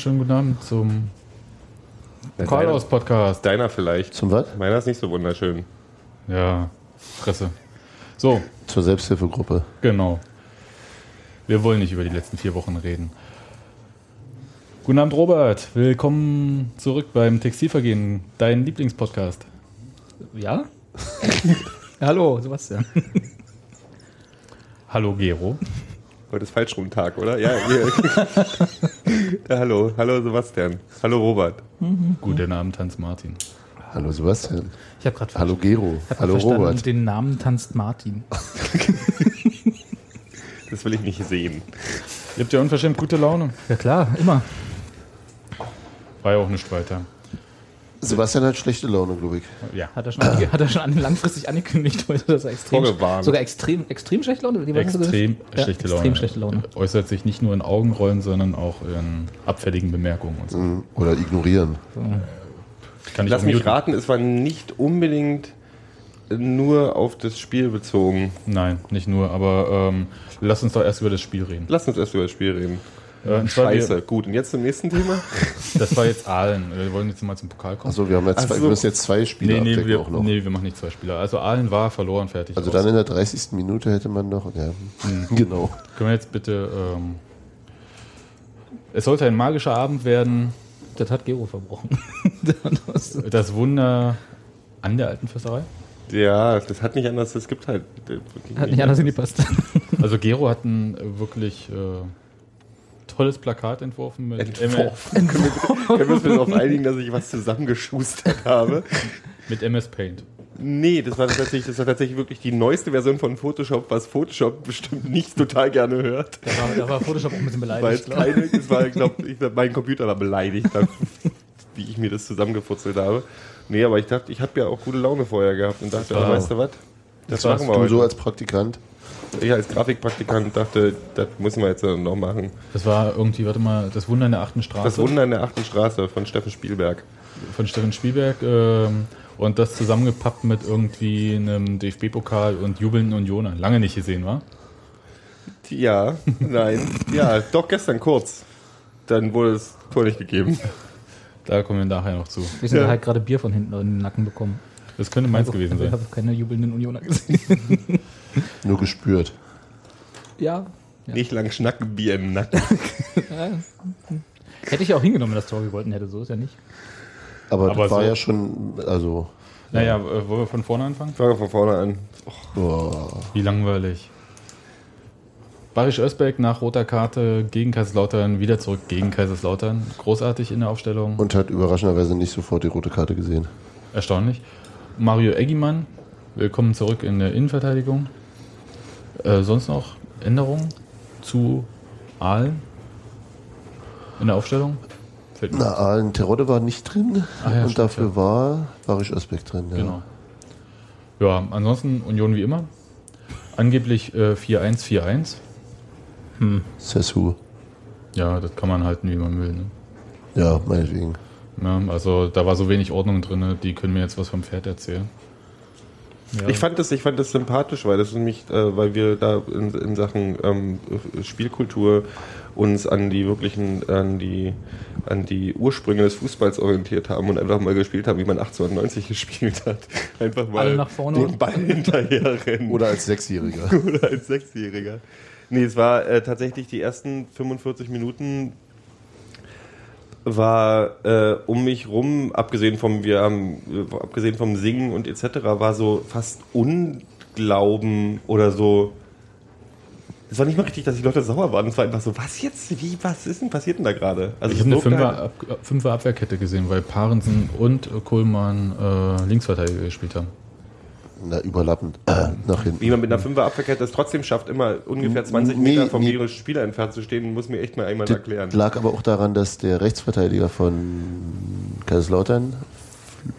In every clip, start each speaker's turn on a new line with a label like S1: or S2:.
S1: Wunderschönen guten Abend zum Carlos Podcast.
S2: Deiner vielleicht.
S3: Zum was?
S2: Meiner ist nicht so wunderschön.
S1: Ja, Fresse. So,
S3: Zur Selbsthilfegruppe.
S1: genau. Wir wollen nicht über die letzten vier Wochen reden. Guten Abend, Robert. Willkommen zurück beim Textilvergehen, dein Lieblingspodcast.
S4: Ja? Hallo, Sebastian.
S1: Hallo, Gero.
S2: Heute ist Falschrum-Tag, oder? Ja, ja, hallo. Hallo Sebastian. Hallo Robert.
S1: Guten Abend, Hans Martin.
S3: Hallo Sebastian.
S4: Ich habe gerade
S3: Hallo Gero. Hallo
S4: verstanden,
S3: Robert.
S4: den Namen tanzt Martin.
S2: Das will ich nicht sehen.
S1: Ihr habt ja unverschämt gute Laune.
S4: Ja klar, immer.
S1: War ja auch nicht weiter.
S3: Sebastian hat schlechte Laune, glaube ich.
S1: Ja,
S4: Hat er schon, ange- hat er schon an- langfristig angekündigt heute, dass er extrem,
S2: Vorgewarnt.
S4: sogar extrem, extrem schlechte Laune Wie,
S1: extrem?
S4: Ja,
S1: schlechte
S4: extrem
S1: Laune.
S4: schlechte Laune.
S1: Äußert sich nicht nur in Augenrollen, sondern auch in abfälligen Bemerkungen und so.
S3: Mhm. Oder ignorieren.
S1: Kann ich
S2: Lass mich raten, es war nicht unbedingt nur auf das Spiel bezogen.
S1: Nein, nicht nur, aber ähm, lass uns doch erst über das Spiel reden.
S2: Lass uns erst über das Spiel reden.
S1: Äh, und zwar
S2: Scheiße.
S1: Wir,
S2: Gut, und jetzt zum nächsten Thema?
S1: das war jetzt Aalen. Wir wollen jetzt mal zum Pokal kommen.
S3: Achso, wir, haben ja zwei, wir müssen jetzt zwei Spiele
S1: nee, nee, wir,
S3: auch noch.
S1: nee, wir machen nicht zwei Spieler. Also Aalen war verloren, fertig.
S3: Also
S1: aus.
S3: dann in der 30. Minute hätte man noch. Ja, genau.
S1: Können wir jetzt bitte. Ähm, es sollte ein magischer Abend werden.
S4: Das hat Gero verbrochen. Das-
S1: Wunder an der alten Fürsterei.
S2: Ja, das hat nicht anders, es gibt halt. äh,
S4: hat nicht anders hingepasst.
S1: Also Gero hat ein äh, wirklich äh, tolles Plakat entworfen mit
S2: Entworfen. Wir- können wir uns bitte darauf einigen, dass ich was zusammengeschustert habe?
S1: mit MS Paint.
S2: Nee, das war tatsächlich, das war tatsächlich wirklich die neueste Version von Photoshop, was Photoshop bestimmt nicht total gerne hört.
S4: Da war, da war Photoshop auch ein bisschen
S2: Weil
S4: beleidigt.
S2: es
S4: glaub ich.
S2: keine, es war, ich glaube, ich, glaub, mein Computer war beleidigt, wie ich mir das zusammengefutzelt habe. Nee, aber ich dachte, ich habe ja auch gute Laune vorher gehabt und dachte, oh, weißt du was? Das
S1: war's.
S2: machen wir
S3: Du so
S2: heute.
S3: als Praktikant.
S2: Ich als Grafikpraktikant dachte, das müssen wir jetzt noch machen.
S1: Das war irgendwie, warte mal, das Wunder in der achten Straße
S2: Das Wunder in der achten Straße von Steffen Spielberg.
S1: von Steffen Spielberg. Ähm, und das zusammengepappt mit irgendwie einem DFB-Pokal und jubelnden Unioner. Lange nicht gesehen, war?
S2: Ja, nein, ja, doch gestern kurz. Dann wurde das Tor nicht gegeben.
S1: Da kommen wir nachher noch zu.
S4: Wir sind
S2: Ja.
S4: halt gerade Bier von hinten in den Nacken bekommen.
S1: Das könnte meins
S4: Also,
S1: gewesen
S4: Ich
S1: sein.
S4: habe keine jubelnden Unioner gesehen.
S3: Nur gespürt.
S4: Ja. ja.
S2: Nicht lang schnacken, Bier im Nacken.
S4: Hätte ich auch hingenommen, wenn das Tor gewollten hätte. So ist ja nicht.
S3: Aber,
S1: Aber
S3: das war
S1: so-
S3: ja schon. Also.
S1: Naja, äh, wollen wir von vorne anfangen?
S2: Fangen wir von vorne an.
S3: Boah.
S1: Wie langweilig. Barisch Özbeck nach roter Karte gegen Kaiserslautern, wieder zurück gegen Kaiserslautern. Großartig in der Aufstellung.
S3: Und hat überraschenderweise nicht sofort die rote Karte gesehen.
S1: Erstaunlich. Mario Eggimann, willkommen zurück in der Innenverteidigung. Äh, sonst noch Änderungen zu Aalen in der Aufstellung? Fällt mir
S3: Na, Aalen Terodde war nicht drin.
S1: Ah ja,
S3: und
S1: stimmt,
S3: dafür war Barisch Özbeck drin. Ja.
S1: Genau. Ja, ansonsten Union wie immer. Angeblich äh, 4-1-4-1.
S3: Sessu.
S1: Ja, das kann man halten, wie man will. Ne?
S3: Ja, meinetwegen.
S1: Ja, also da war so wenig Ordnung drin, die können mir jetzt was vom Pferd erzählen.
S4: Ja.
S2: Ich fand das, ich fand das sympathisch, weil das nämlich, äh, weil wir da in, in Sachen ähm, Spielkultur uns an die wirklichen, an die, an die Ursprünge des Fußballs orientiert haben und einfach mal gespielt haben, wie man 1890 gespielt hat. Einfach mal
S4: Alle nach vorne.
S2: den Ball hinterher rennen.
S3: Oder als Sechsjähriger.
S2: Oder als Sechsjähriger. Nee, es war äh, tatsächlich die ersten 45 Minuten war äh, um mich rum, abgesehen vom, wir haben, äh, abgesehen vom Singen und etc., war so fast Unglauben oder so. Es war nicht mal richtig, dass die Leute sauer waren. Es war einfach so, was jetzt? Wie, was ist denn passiert denn da gerade? Also
S1: Ich habe eine Fünfer,
S2: halt-
S1: Ab, Fünfer Abwehrkette gesehen, weil Parensen und Kohlmann äh, Linksverteidiger gespielt haben.
S3: Na, überlappend äh, nach hinten.
S2: Wie man mit einer Fünfer-Abwehrkette es trotzdem schafft, immer ungefähr 20
S3: Nee,
S2: Meter vom
S3: nee.
S2: gegnerischen Spieler entfernt zu stehen, muss mir echt mal einmal
S3: Das
S2: erklären.
S3: lag aber auch daran, dass der Rechtsverteidiger von Kaiserslautern,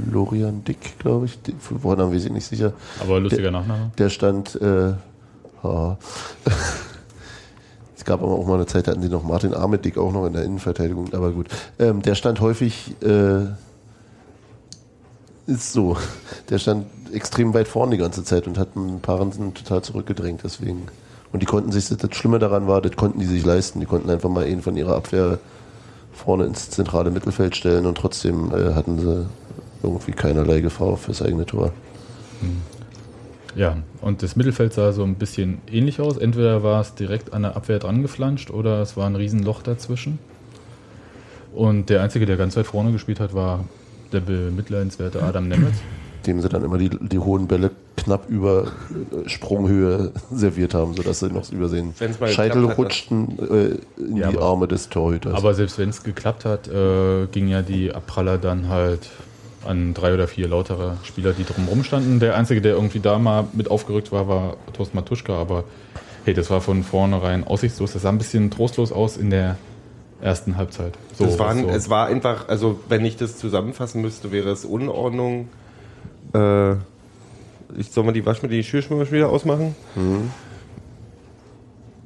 S3: Florian Dick, glaube ich, die- Vornamen weiß ich nicht sicher,
S1: Aber lustiger Nachname.
S3: der stand, äh, ja. es gab aber auch mal eine Zeit, da hatten sie noch Martin Armedick auch noch in der Innenverteidigung, aber gut. Ähm, der stand häufig, äh, ist so, der stand extrem weit vorne die ganze Zeit und hat ein paar Ransen total zurückgedrängt, deswegen. Und die konnten sich, das Schlimme daran war, das konnten die sich leisten. Die konnten einfach mal einen von ihrer Abwehr vorne ins zentrale Mittelfeld stellen und trotzdem äh, hatten sie irgendwie keinerlei Gefahr fürs eigene Tor.
S1: Ja, und das Mittelfeld sah so ein bisschen ähnlich aus. Entweder war es direkt an der Abwehr dran geflanscht oder es war ein Riesenloch dazwischen. Und der Einzige, der ganz weit vorne gespielt hat, war der bemitleidenswerte Adam Nemetz.
S3: dem sie dann immer die, die hohen Bälle knapp über äh, Sprunghöhe serviert haben, sodass sie noch übersehen. Scheitel
S2: hat,
S3: rutschten äh, in
S1: Ja,
S3: die
S1: aber-
S3: Arme des Torhüters.
S1: Aber selbst wenn es geklappt hat, äh, ging ja die Abpraller dann halt an drei oder vier lautere Spieler, die drumherum standen. Der Einzige, der irgendwie da mal mit aufgerückt war, war Thorsten Matuschka, aber hey, das war von vornherein aussichtslos. Das sah ein bisschen trostlos aus in der ersten Halbzeit. So,
S2: es, waren,
S1: so.
S2: es war einfach, also wenn ich das zusammenfassen müsste, wäre es Unordnung. Äh, ich soll mal die Waschmittel, die Geschirrspülmaschine ausmachen?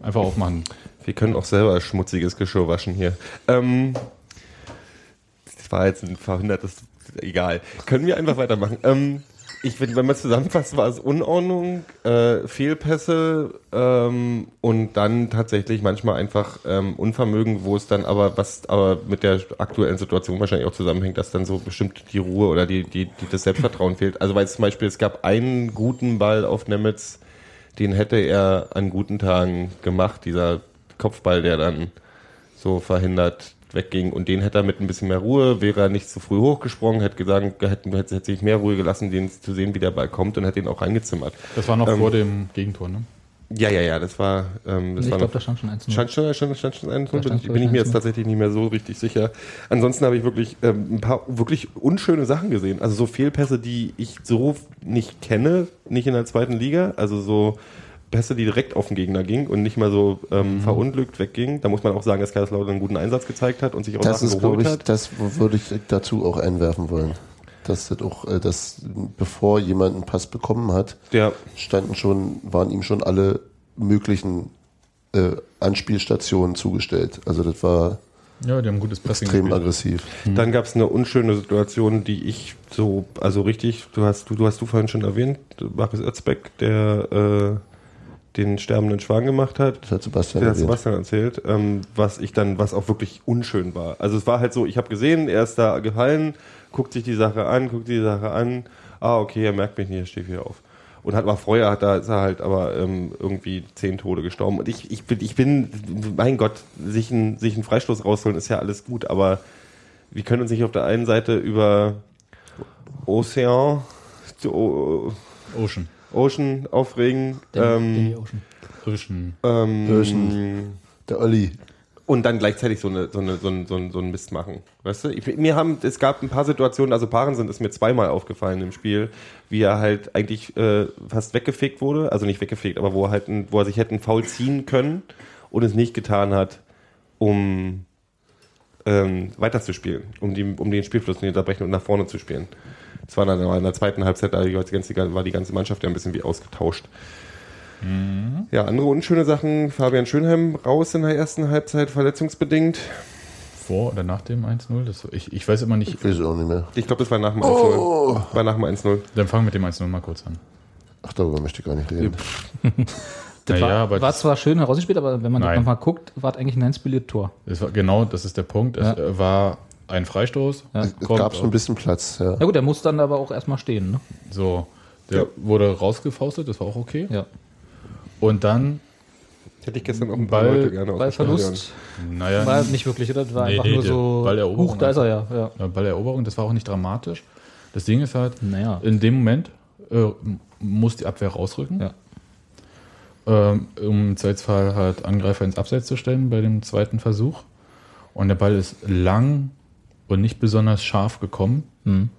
S1: Einfach aufmachen.
S2: Wir können auch selber schmutziges Geschirr waschen hier. Ähm, das war jetzt ein verhindertes, egal. Können wir einfach weitermachen. Ähm, ich finde, wenn man es zusammenfasst, war es Unordnung, äh, Fehlpässe ähm, und dann tatsächlich manchmal einfach ähm, Unvermögen, wo es dann aber, was aber mit der aktuellen Situation wahrscheinlich auch zusammenhängt, dass dann so bestimmt die Ruhe oder die, die, die das Selbstvertrauen fehlt. Also weil zum Beispiel, es gab einen guten Ball auf Nemetz, den hätte er an guten Tagen gemacht, dieser Kopfball, der dann so verhindert wegging. Und den hätte er mit ein bisschen mehr Ruhe, wäre er nicht zu früh hochgesprungen, hätte gesagt, hätte, hätte sich mehr Ruhe gelassen, den zu sehen, wie der Ball kommt und hätte ihn auch reingezimmert.
S1: Das war noch
S2: Ähm,
S1: vor dem Gegentor, ne?
S2: Ja, ja, ja, das war, ähm, das
S4: ich
S2: war
S4: glaube, da stand schon 1
S2: Stand schon, stand, stand schon ein,
S4: Da
S2: bin,
S4: stand,
S2: ich- bin ich
S4: ich,
S2: mir jetzt
S4: 1-0.
S2: tatsächlich nicht mehr so richtig sicher. Ansonsten habe ich wirklich ähm, ein paar wirklich unschöne Sachen gesehen. Also so Fehlpässe, die ich so nicht kenne, nicht in der zweiten Liga. Also so Pässe, die direkt auf den Gegner gingen und nicht mal so ähm, verunglückt weggingen. Da muss man auch sagen, dass Kaiserslautern einen guten Einsatz gezeigt hat und sich auch
S3: das
S2: Sachen
S3: ist,
S2: geholt
S3: ich,
S2: hat.
S3: das würde ich dazu auch einwerfen wollen. Dass das auch, äh, dass bevor jemand einen Pass bekommen hat,
S2: Der,
S3: standen schon, waren ihm schon alle möglichen äh, Anspielstationen zugestellt. Also das war
S1: Ja, die haben gutes Pressing
S3: extrem
S1: gespielt.
S3: aggressiv.
S2: Dann gab es eine unschöne Situation, die ich so, also richtig, du hast du, du hast du vorhin schon erwähnt, Markus Özbeck, der äh, den sterbenden Schwan gemacht hat.
S3: Das hat Sebastian
S2: Der hat. Sebastian erzählt, ähm, was ich dann, was auch wirklich unschön war. Also es war halt so, ich habe gesehen, er ist da gefallen, guckt sich die Sache an, guckt die Sache an, ah, okay, er merkt mich nicht, er steht wieder auf. Und hat mal vorher hat da ist er halt aber ähm, irgendwie zehn Tode gestorben. Und ich, ich bin, ich bin, mein Gott, sich einen, sich einen Freistoß rausholen ist ja alles gut, aber wir können uns nicht auf der einen Seite über Ocean,
S1: Ocean.
S2: Ocean aufregen. Ähm,
S4: Ocean.
S1: Ocean.
S2: ähm,
S3: Ocean. Der Olli.
S2: und dann gleichzeitig so, eine, so, eine, so, ein, so, ein, so ein Mist machen. Weißt du? Ich, mir haben, es gab ein paar Situationen, also Paaren ist mir zweimal aufgefallen im Spiel, wie er halt eigentlich äh, fast weggefegt wurde, also nicht weggefegt, aber wo er halt, ein, wo er sich hätte einen Foul ziehen können und es nicht getan hat, um ähm, weiterzuspielen, um, die, um den Spielfluss nicht unterbrechen und nach vorne zu spielen. Das war dann in der zweiten Halbzeit, da die ganze, war die ganze Mannschaft ja ein bisschen wie ausgetauscht. Ja, andere unschöne Sachen. Fabian Schönheim raus in der ersten Halbzeit, verletzungsbedingt.
S1: Vor oder nach dem 1-0? Das- Ich, ich weiß immer nicht.
S3: Ich weiß auch nicht mehr.
S2: Ich glaube, das war nach dem 1-0.
S3: Oh.
S2: War nach dem 1-0.
S1: Dann fangen wir mit dem 1-0 mal kurz an.
S3: Ach, darüber möchte ich gar nicht reden.
S4: Das
S1: Naja,
S4: war,
S1: aber
S4: war zwar schön herausgespielt, aber wenn man nochmal guckt, war es eigentlich ein einspieliert Tor.
S1: Das war, genau, das ist der Punkt. Es
S4: Ja.
S1: war ein Freistoß.
S4: Ja.
S3: Es
S1: Kommt
S3: gab schon ein bisschen Platz. Ja.
S4: Na gut, der muss dann aber auch erstmal stehen. Ne?
S1: So, der
S2: Ja.
S1: wurde rausgefaustet, das war auch okay.
S4: Ja.
S1: Und dann,
S2: Hätte ich gestern auch ein paar
S1: Ball-
S2: Leute gerne Stadion.
S4: Verlust
S1: naja,
S4: war nicht wirklich, oder? Das war
S1: Nee,
S4: einfach
S1: nee,
S4: nur so.
S1: Balleroberung
S4: Huch, da ist er ja. ja.
S1: ja, Balleroberung, das war auch nicht dramatisch. Das Ding ist halt,
S4: Naja.
S1: in dem Moment äh, muss die Abwehr rausrücken,
S4: Ja.
S1: ähm, um im Zweifelsfall halt Angreifer ins Abseits zu stellen bei dem zweiten Versuch. Und der Ball ist lang und nicht besonders scharf gekommen.
S4: Mhm.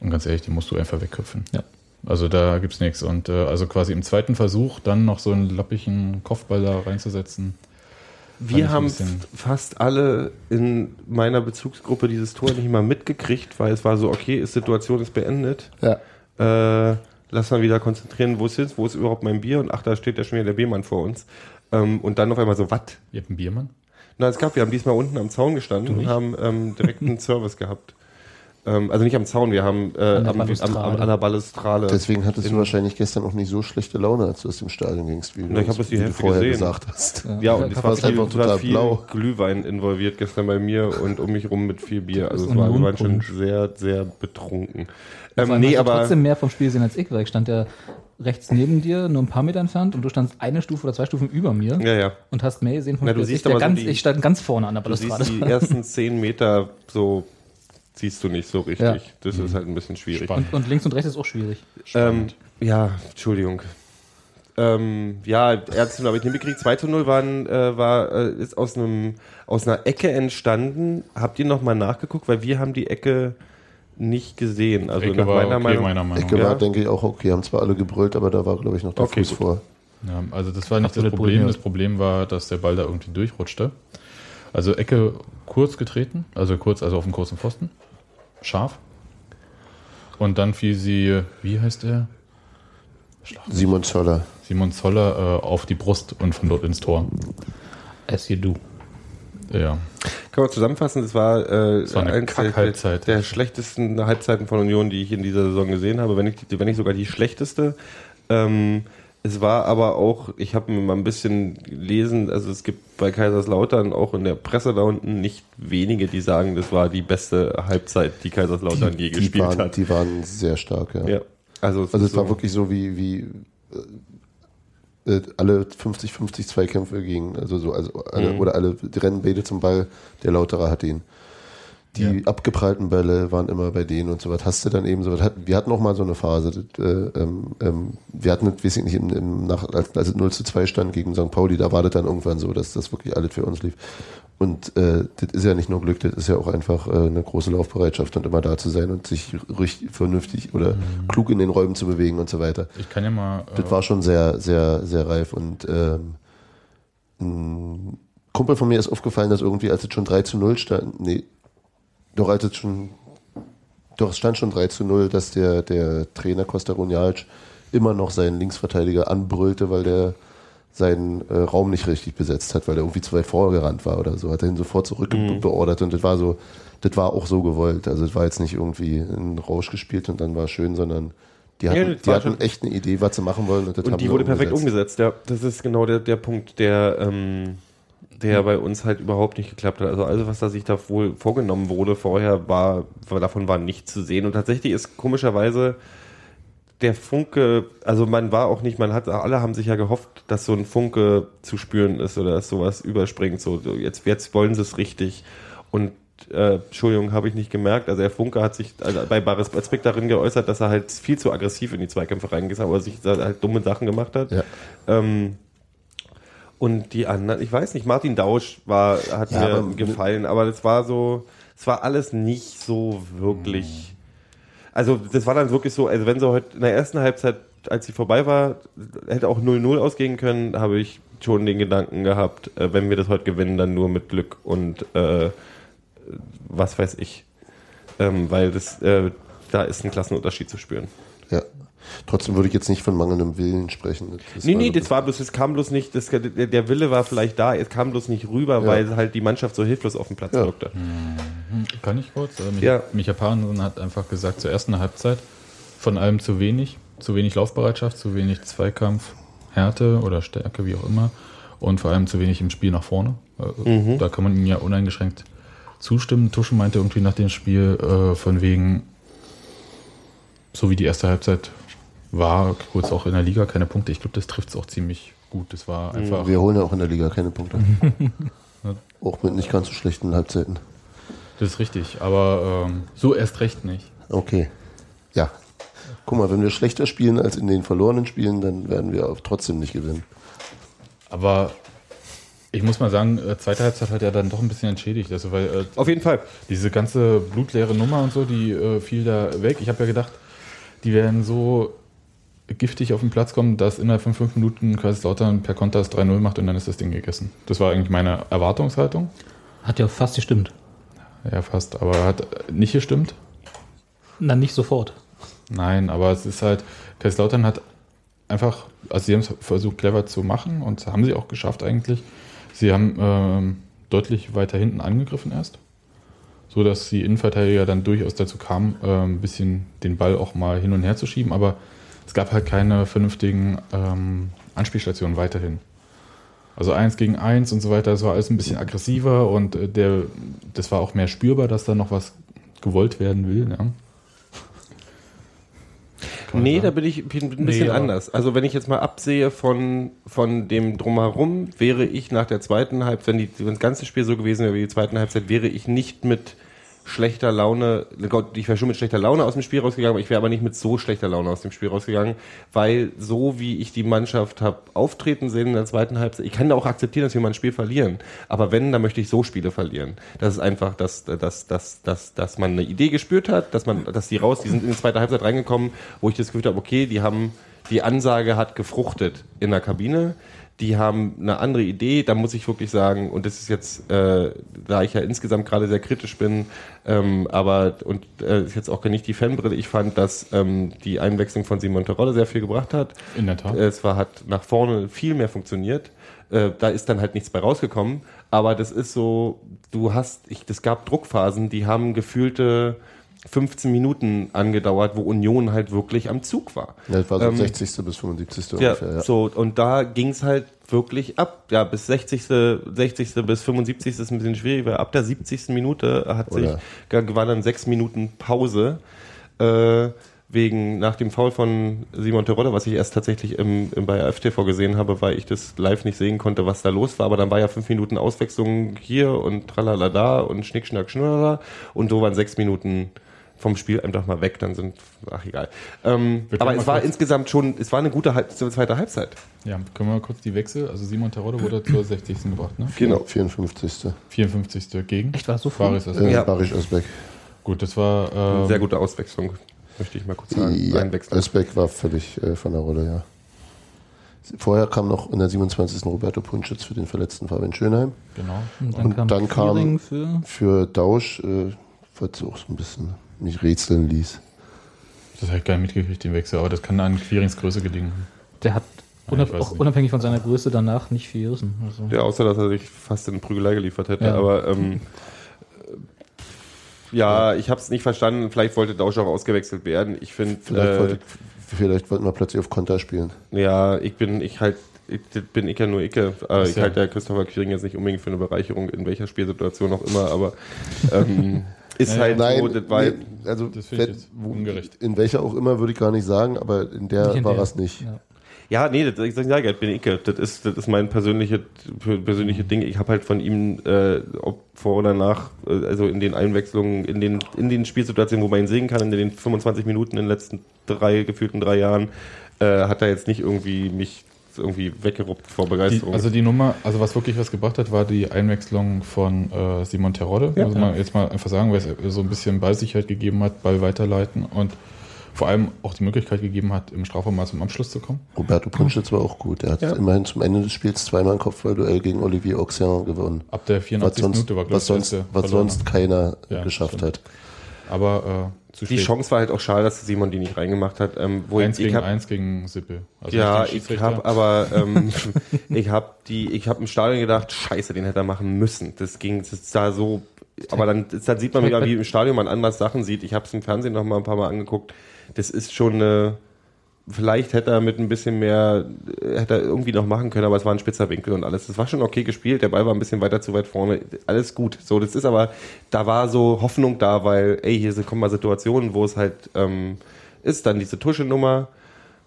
S1: Und ganz ehrlich, den musst du einfach wegköpfen.
S4: Ja.
S1: Also da gibt's nichts. Und äh, also quasi im zweiten Versuch dann noch so einen lappigen Kopfball da reinzusetzen.
S2: Wir haben fast alle in meiner Bezugsgruppe dieses Tor nicht mal mitgekriegt, weil es war so, okay, ist Situation ist beendet.
S3: Ja.
S2: Äh, lass mal wieder konzentrieren, wo es ist, wo ist überhaupt mein Bier? Und ach, da steht ja schon wieder der B-Mann vor uns. Ähm, und dann auf einmal so, was?
S1: Ihr habt einen Biermann?
S2: Na, es gab, wir haben diesmal unten am Zaun gestanden und haben ähm, direkt einen Service gehabt. Ähm, also nicht am Zaun, wir haben äh,
S4: An der
S2: am, am, an der Balustrade.
S3: Deswegen hattest
S2: In-
S3: du wahrscheinlich gestern auch nicht so schlechte Laune, als du aus dem Stadion gingst, wie, du,
S2: Na, ich bloß die
S3: wie du vorher
S2: gesehen.
S3: gesagt hast.
S2: Ja, und es
S3: war
S2: viel, es war
S3: total
S2: viel
S3: blau.
S2: Glühwein involviert gestern bei mir und um mich rum mit viel Bier. Also es war, wir waren schon sehr, sehr betrunken. Ähm, nee,
S4: du
S2: aber
S4: trotzdem mehr vom Spiel gesehen als ich, weil ich stand ja rechts neben dir, nur ein paar Meter entfernt und du standst eine Stufe oder zwei Stufen über mir
S2: ja, ja.
S4: und hast mehr gesehen vom
S2: Na, du siehst aber so
S4: ganz,
S2: die-
S4: ich stand ganz vorne an der
S2: Du siehst
S4: Balustrade.
S2: die ersten zehn Meter so siehst du nicht so richtig.
S4: Ja.
S2: Das ist halt ein bisschen schwierig.
S1: Spannend.
S4: Und links und rechts ist auch schwierig.
S2: Ähm, ja, Entschuldigung. Ähm, ja, Ärzte habe ich nicht mitgekriegt. 2 zu 0 waren, äh, war, äh, ist aus, einem, aus einer Ecke entstanden. Habt ihr nochmal nachgeguckt? Weil wir haben die Ecke nicht gesehen. Also
S1: Ecke
S2: nach
S1: war
S2: meiner
S1: okay,
S2: Meinung.
S1: meiner Meinung.
S3: Ecke
S2: Ja.
S3: war, denke ich, auch okay. Haben zwar alle gebrüllt, aber da war, glaube ich, noch der
S2: Okay,
S3: Fuß
S2: gut.
S3: vor.
S1: Ja, also das war nicht
S4: ihr
S1: das Problem. Das Problem war, dass der Ball da irgendwie durchrutschte. Also Ecke kurz getreten, also kurz, also auf dem kurzen Pfosten. Scharf. Und dann fiel sie, wie heißt er?
S3: Simon Zöller.
S1: Simon Zoller äh, auf die Brust und von dort ins Tor.
S4: As you do.
S1: Ja.
S2: Kann man zusammenfassen, es war, äh,
S1: war eine
S2: der, der schlechtesten Halbzeiten von Union, die ich in dieser Saison gesehen habe, wenn nicht, wenn nicht sogar die schlechteste. Ähm, es war aber auch, ich habe mir mal ein bisschen gelesen, also es gibt bei Kaiserslautern auch in der Presse da unten nicht wenige, die sagen, das war die beste Halbzeit, die Kaiserslautern je
S3: Die
S2: gespielt
S3: waren,
S2: hat.
S3: die waren sehr stark, ja.
S2: ja. Also, es
S3: Also es war
S2: so-
S3: wirklich so wie, wie äh, alle 50-50 Zweikämpfe gegen, also so, also alle,
S2: Mhm.
S3: oder alle die rennen beide zum Ball, der Lauterer hat ihn. Die abgeprallten Bälle waren immer bei denen und so was. Hast du dann eben so was? hat- Wir hatten noch mal so eine Phase. Das, äh, ähm, ähm, wir hatten, das, weiß ich nicht, im, im nach, als, als es 0 zu 2 stand gegen St. Pauli, da war das dann irgendwann so, dass das wirklich alles für uns lief. Und äh, das ist ja nicht nur Glück, das ist ja auch einfach äh, eine große Laufbereitschaft und immer da zu sein und sich richtig vernünftig oder klug in den Räumen zu bewegen und so weiter.
S1: Ich kann ja mal. Äh,
S3: Das war schon sehr, sehr, sehr reif und ähm, ein Kumpel von mir ist aufgefallen, dass irgendwie, als es schon 3 zu 0 stand, nee, doch als es schon, doch es stand schon 3 zu 0, dass der, der Trainer Costa Runjalic immer noch seinen Linksverteidiger anbrüllte, weil der seinen äh, Raum nicht richtig besetzt hat, weil er irgendwie zu weit vorgerannt war oder so, hat er ihn sofort zurückbeordert und das war so, das war auch so gewollt. Also es war jetzt nicht irgendwie ein Rausch gespielt und dann war es schön, sondern die hatten,
S2: Ja,
S3: die hatten echt eine Idee, was sie machen wollen und
S2: Und die wurde perfekt umgesetzt, ja. Das ist genau der, der Punkt, der, ähm, der bei uns halt überhaupt nicht geklappt hat. Also alles, was da sich da wohl vorgenommen wurde vorher, war, war davon war nichts zu sehen. Und tatsächlich ist komischerweise der Funke, also man war auch nicht, man hat, alle haben sich ja gehofft, dass so ein Funke zu spüren ist oder dass sowas überspringt. So, jetzt, jetzt wollen sie es richtig. Und äh, Entschuldigung, habe ich nicht gemerkt. Also der Funke hat sich also bei Baris Betzbeck darin geäußert, dass er halt viel zu aggressiv in die Zweikämpfe reingeht, aber sich halt dumme Sachen gemacht hat.
S3: Ja.
S2: Ähm, und die anderen, ich weiß nicht, Martin Dausch war, hat
S3: Ja,
S2: mir
S3: aber-
S2: gefallen, aber das war so, es war alles nicht so wirklich. Also das war dann wirklich so, also wenn sie heute in der ersten Halbzeit, als sie vorbei war, hätte auch 0-0 ausgehen können, habe ich schon den Gedanken gehabt, äh, wenn wir das heute gewinnen, dann nur mit Glück und äh, was weiß ich. Ähm, weil das, äh, da ist ein Klassenunterschied zu spüren.
S3: Ja. Trotzdem würde ich jetzt nicht von mangelndem Willen sprechen. Das
S2: nee, nee, das war bloß, es kam bloß nicht, das, der, der Wille war vielleicht da, es kam bloß nicht rüber,
S3: Ja.
S2: weil halt die Mannschaft so hilflos auf dem Platz
S3: Ja.
S2: wirkte.
S1: Kann ich kurz? Äh, Micha,
S2: Ja.
S1: Micha Parensen hat einfach gesagt, zur ersten Halbzeit von allem zu wenig. Zu wenig Laufbereitschaft, zu wenig Zweikampf, Härte oder Stärke, wie auch immer. Und vor allem zu wenig im Spiel nach vorne. Äh, Da kann man ihm ja uneingeschränkt zustimmen. Tuschen meinte irgendwie nach dem Spiel äh, von wegen, so wie die erste Halbzeit war, kurz auch in der Liga keine Punkte. Ich glaube, das trifft es auch ziemlich gut. Das war einfach.
S3: Wir holen ja auch in der Liga keine Punkte. auch mit nicht ganz so schlechten Halbzeiten.
S1: Das ist richtig, aber ähm, so erst recht nicht.
S3: Okay. Ja. Guck mal, wenn wir schlechter spielen als in den verlorenen Spielen, dann werden wir auch trotzdem nicht gewinnen.
S1: Aber ich muss mal sagen, äh, zweite Halbzeit hat ja dann doch ein bisschen entschädigt. Also, weil äh,
S2: Auf jeden Fall.
S1: diese ganze blutleere Nummer und so, die äh, fiel da weg. Ich habe ja gedacht, die werden so giftig auf den Platz kommen, dass innerhalb von fünf Minuten Kaiserslautern per Konter das 3-0 macht und dann ist das Ding gegessen. Das war eigentlich meine Erwartungshaltung.
S4: Hat ja fast gestimmt.
S1: Ja, fast, aber hat nicht gestimmt.
S4: Na, nicht sofort.
S1: Nein, aber es ist halt, Kaiserslautern hat einfach, also sie haben es versucht clever zu machen und haben sie auch geschafft eigentlich. Sie haben ähm, deutlich weiter hinten angegriffen erst, so dass die Innenverteidiger dann durchaus dazu kamen, äh, ein bisschen den Ball auch mal hin und her zu schieben, aber es gab halt keine vernünftigen ähm, Anspielstationen weiterhin. Also eins gegen eins und so weiter, das war alles ein bisschen aggressiver und äh, der, das war auch mehr spürbar, dass da noch was gewollt werden will. Ja.
S2: Nee,
S1: sagen.
S2: da bin ich bin ein bisschen
S1: Nee,
S2: anders. Also wenn ich jetzt mal absehe von, von dem Drumherum, wäre ich nach der zweiten Halbzeit, wenn, die, wenn das ganze Spiel so gewesen wäre wie die zweite Halbzeit, wäre ich nicht mit schlechter Laune, Gott, ich wäre schon mit schlechter Laune aus dem Spiel rausgegangen, ich wäre aber nicht mit so schlechter Laune aus dem Spiel rausgegangen, weil so wie ich die Mannschaft habe auftreten sehen in der zweiten Halbzeit, ich kann da auch akzeptieren, dass wir mal ein Spiel verlieren, aber wenn, dann möchte ich so Spiele verlieren. Das ist einfach, dass, dass, dass, dass, dass man eine Idee gespürt hat, dass man, dass die raus, die sind in die zweite Halbzeit reingekommen, wo ich das Gefühl habe, okay, die haben, die Ansage hat gefruchtet in der Kabine. Die haben eine andere Idee, da muss ich wirklich sagen, und das ist jetzt, äh, da ich ja insgesamt gerade sehr kritisch bin, ähm, aber und äh, ist jetzt auch nicht die Fanbrille, ich fand, dass ähm, die Einwechslung von Simon Terodde sehr viel gebracht hat.
S1: In der Tat.
S2: Es war, hat nach vorne viel mehr funktioniert. Äh, da ist dann halt nichts bei rausgekommen. Aber das ist so, du hast, ich, das gab Druckphasen, die haben gefühlte 15 Minuten angedauert, wo Union halt wirklich am Zug war.
S3: Ja, das war so
S2: Ähm,
S3: 60. bis 75.
S2: Ja,
S3: ungefähr. Ja.
S2: so, und da ging's halt wirklich ab. Ja, bis 60. 60. bis 75. ist ein bisschen schwierig, weil ab der 70. Minute hat sich, war dann sechs Minuten Pause, äh, wegen, nach dem Foul von Simon Terodde, was ich erst tatsächlich im, im, bei FTV gesehen habe, weil ich das live nicht sehen konnte, was da los war. Aber dann war ja fünf Minuten Auswechslung hier und tralala da und schnick, schnack, schnurrala. Und so waren sechs Minuten vom Spiel einfach mal weg, dann sind, ach egal. Ähm, aber es war insgesamt schon, es war eine gute Halb zweite Halbzeit.
S1: Ja, können wir mal kurz die Wechsel. Also Simon Terodde wurde zur 60. gebracht, ne?
S2: Genau.
S3: 54.
S1: 54. gegen.
S4: Echt, war es so früh?
S1: Faris
S3: Äh,
S2: Ja.
S3: Barisch Özbek.
S1: Gut, das war. ähm,
S2: Sehr gute Auswechslung, möchte ich mal kurz sagen.
S3: Ja. Özbek war völlig äh, von der Rolle, ja. Vorher kam noch in der 27. Roberto Punschitz für den verletzten Fabian Schönheim.
S1: Genau.
S4: Und dann
S3: Und
S4: kam,
S3: dann kam-
S4: für.
S3: Für Dausch, äh, auch so ein bisschen mich rätseln ließ.
S1: Das habe ich gar nicht mitgekriegt, den Wechsel, aber das kann an Querings Größe gelegen. haben.
S4: Der hat
S1: Ja,
S4: unab
S1: weiß
S4: auch
S1: nicht.
S4: unabhängig von seiner Größe danach nicht viel gerissen. Also.
S2: Ja, außer dass er sich fast in eine Prügelei geliefert hätte.
S4: Ja.
S2: Aber ähm, ja, ich habe es nicht verstanden. Vielleicht wollte Dausch auch ausgewechselt werden. Ich finde,
S3: Vielleicht,
S2: äh,
S3: wollte, vielleicht wollten wir plötzlich auf Konter spielen.
S2: ja, ich bin, ich halt, ich bin ich ja nur Icke. Äh, ich
S1: ja-
S2: halte der Christopher Quiring jetzt nicht unbedingt für eine Bereicherung, in welcher Spielsituation auch immer, aber ähm, ist halt
S3: Nein,
S2: so, das war,
S3: nee, also
S1: Das ich ungerecht.
S3: in welcher auch immer würde ich gar nicht sagen, aber in der
S4: in
S3: war es nicht.
S4: Ja.
S2: Ja, nee, das, ich sage ja, bin Icke. Das ist, das ist mein persönliche, persönliche Ding. Ich habe halt von ihm, äh, ob vor oder nach, äh, also in den Einwechslungen, in den, in den Spielsituationen, wo man ihn sehen kann, in den 25 Minuten in den letzten drei, gefühlten drei Jahren, äh, hat er jetzt nicht irgendwie mich irgendwie weggeruppt vor
S1: Die,
S2: Begeisterung.
S1: also die Nummer, also was wirklich was gebracht hat, war die Einwechslung von äh, Simon Terodde.
S2: Ja.
S1: muss man jetzt mal einfach sagen, weil es so ein bisschen Ballsicherheit gegeben hat, Ball weiterleiten und vor allem auch die Möglichkeit gegeben hat, im Strafraum mal zum Abschluss zu kommen.
S3: Roberto Punschitz war auch gut. Er hat
S2: Ja.
S3: immerhin zum Ende des Spiels zweimal ein Kopfballduell gegen Olivier Auxerre gewonnen.
S1: Ab der
S3: Was
S1: 84.
S3: sonst,
S1: Minute war, glaube
S3: was
S1: ich, der
S3: sonst, was sonst keiner
S1: Ja,
S3: geschafft
S1: stimmt.
S3: hat.
S1: Aber äh, zu
S2: die
S1: spät.
S2: Chance war halt auch schade, dass Simon die nicht reingemacht hat. Ähm, wo
S1: eins
S2: ich, ich
S1: gegen
S2: hab,
S1: eins gegen Sippel. Also
S2: Ja, ich habe aber ähm, ich habe die, ich habe im Stadion gedacht, Scheiße, den hätte er machen müssen. Das ging, das sah so, aber dann, dann sieht man wieder, wie im Stadion man anders Sachen sieht. Ich habe es im Fernsehen noch mal ein paar Mal angeguckt. Das ist schon eine, vielleicht hätte er mit ein bisschen mehr, äh, hätte er irgendwie noch machen können, aber es war ein spitzer Winkel und alles. Das war schon okay gespielt. Der Ball war ein bisschen weiter zu weit vorne. Alles gut. So, das ist aber, da war so Hoffnung da, weil, ey, hier kommen mal Situationen, wo es halt ähm, ist, dann diese Tuschelnummer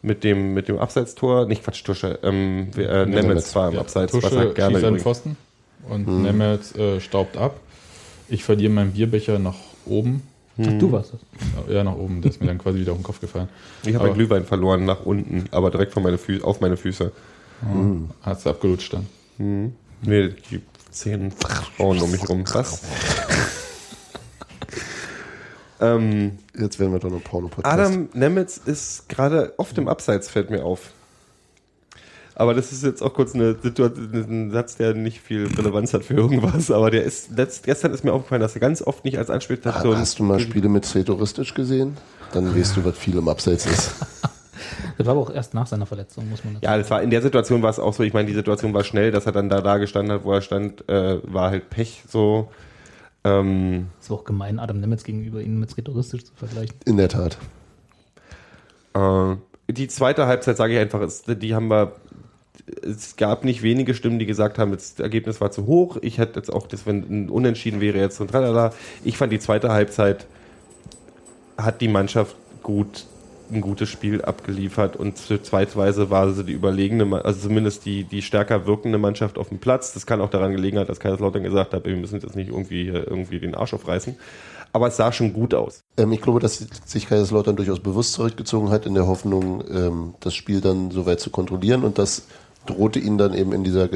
S2: mit dem, mit dem Abseitstor, nicht Quatsch, Tusche, ähm, wir- äh, Nemetz war im
S1: Ja,
S2: Abseits,
S1: Tusche
S2: was er gerne
S1: schießt. Pfosten und Nemetz äh, staubt ab. Ich verliere meinen Bierbecher nach oben.
S4: Ach, du warst das.
S1: Ja, nach oben. Der ist mir dann quasi wieder auf den Kopf gefallen.
S2: Ich habe
S1: Aber-
S2: einen Glühwein verloren nach unten, aber direkt von meine Fü auf meine Füße.
S1: Hat es abgelutscht dann.
S2: Nee, die zehn Frauen um mich rum. Was? Ähm,
S3: Jetzt werden wir doch noch Porno-Podcast.
S2: Adam Nemitz ist gerade oft im Abseits, fällt mir auf. Aber das ist jetzt auch kurz eine Situation, ein Satz, der nicht viel Relevanz hat für irgendwas. Aber der ist letzt, gestern ist mir aufgefallen, dass er ganz oft nicht als Anspielstation.
S3: Hast du mal Spiele mit Sretoristisch gesehen? Dann weißt du, was viel im Abseits ist.
S4: Das war aber auch erst nach seiner Verletzung, muss man
S2: Ja, das war in der Situation war es auch so. Ich meine, die Situation war schnell, dass er dann da, da gestanden hat, wo er stand, äh, war halt Pech so. Ähm,
S4: Es war auch gemein, Adam Nemitz gegenüber ihnen mit rhetoristisch zu vergleichen.
S3: In der Tat.
S2: Äh, die zweite Halbzeit, sage ich einfach, ist, die haben wir. Es gab nicht wenige Stimmen, die gesagt haben, das Ergebnis war zu hoch. Ich hätte jetzt auch, das, wenn ein Unentschieden wäre, jetzt und tralala. Ich fand die zweite Halbzeit hat die Mannschaft gut ein gutes Spiel abgeliefert und zweitweise war sie die überlegene, also zumindest die, die stärker wirkende Mannschaft auf dem Platz. Das kann auch daran gelegen haben, dass Kaiserslautern gesagt hat, wir müssen jetzt nicht irgendwie, irgendwie den Arsch aufreißen. Aber es sah schon gut aus.
S3: Ähm, ich glaube, dass sich Kaiserslautern durchaus bewusst zurückgezogen hat, in der Hoffnung, ähm, das Spiel dann soweit zu kontrollieren. Und das drohte ihnen dann eben in dieser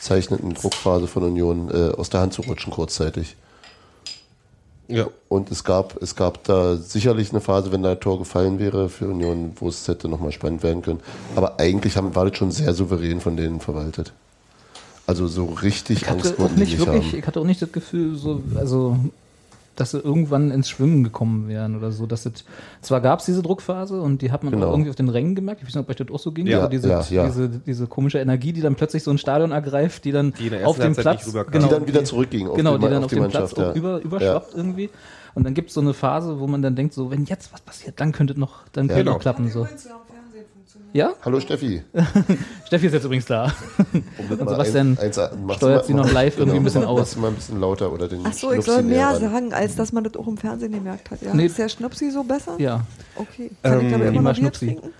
S3: bezeichneten Druckphase von Union äh, aus der Hand zu rutschen, kurzzeitig.
S2: Ja.
S3: Und es gab, es gab da sicherlich eine Phase, wenn da ein Tor gefallen wäre für Union, wo es hätte nochmal spannend werden können. Aber eigentlich haben, war das schon sehr souverän von denen verwaltet. Also so richtig
S4: Ich
S3: Angst wollten die
S4: nicht
S3: nicht
S4: wirklich,
S3: haben.
S4: ich hatte auch nicht das Gefühl, so, also, dass sie irgendwann ins Schwimmen gekommen wären oder so. Dass es, zwar gab es diese Druckphase und die hat man
S3: Genau.
S4: auch irgendwie auf den Rängen gemerkt. Ich weiß nicht, ob euch das auch so ging.
S3: Ja,
S4: aber diese,
S3: ja, ja.
S4: Diese, diese komische Energie, die dann plötzlich so ein Stadion ergreift, die dann
S2: Die in der
S4: auf dem Platz, genau,
S3: die dann wieder zurückging
S4: genau,
S3: die,
S4: die dann
S3: auf
S4: auf
S3: Mannschaft.
S4: Platz auch
S3: ja.
S4: über, überschwappt irgendwie. Und dann gibt es so eine Phase, wo man dann denkt, so, wenn jetzt was passiert, dann könnte es noch, dann könnte
S2: genau.
S4: noch klappen. So.
S5: Ja?
S3: Hallo Steffi.
S4: Steffi ist jetzt übrigens da.
S3: Und
S4: Sebastian steuert sie noch live irgendwie ein bisschen aus.
S3: Machst du mal ein bisschen lauter oder den
S5: Ach so, ich
S3: Schnupsi
S5: soll mehr
S3: ran.
S5: sagen, als dass man das auch im Fernsehen gemerkt hat. Ja?
S4: Nee.
S5: Ist der Schnupsi so besser?
S4: Ja.
S5: Okay. Kann ich
S2: Ähm,
S5: dabei immer
S4: Prima
S5: noch Bier trinken?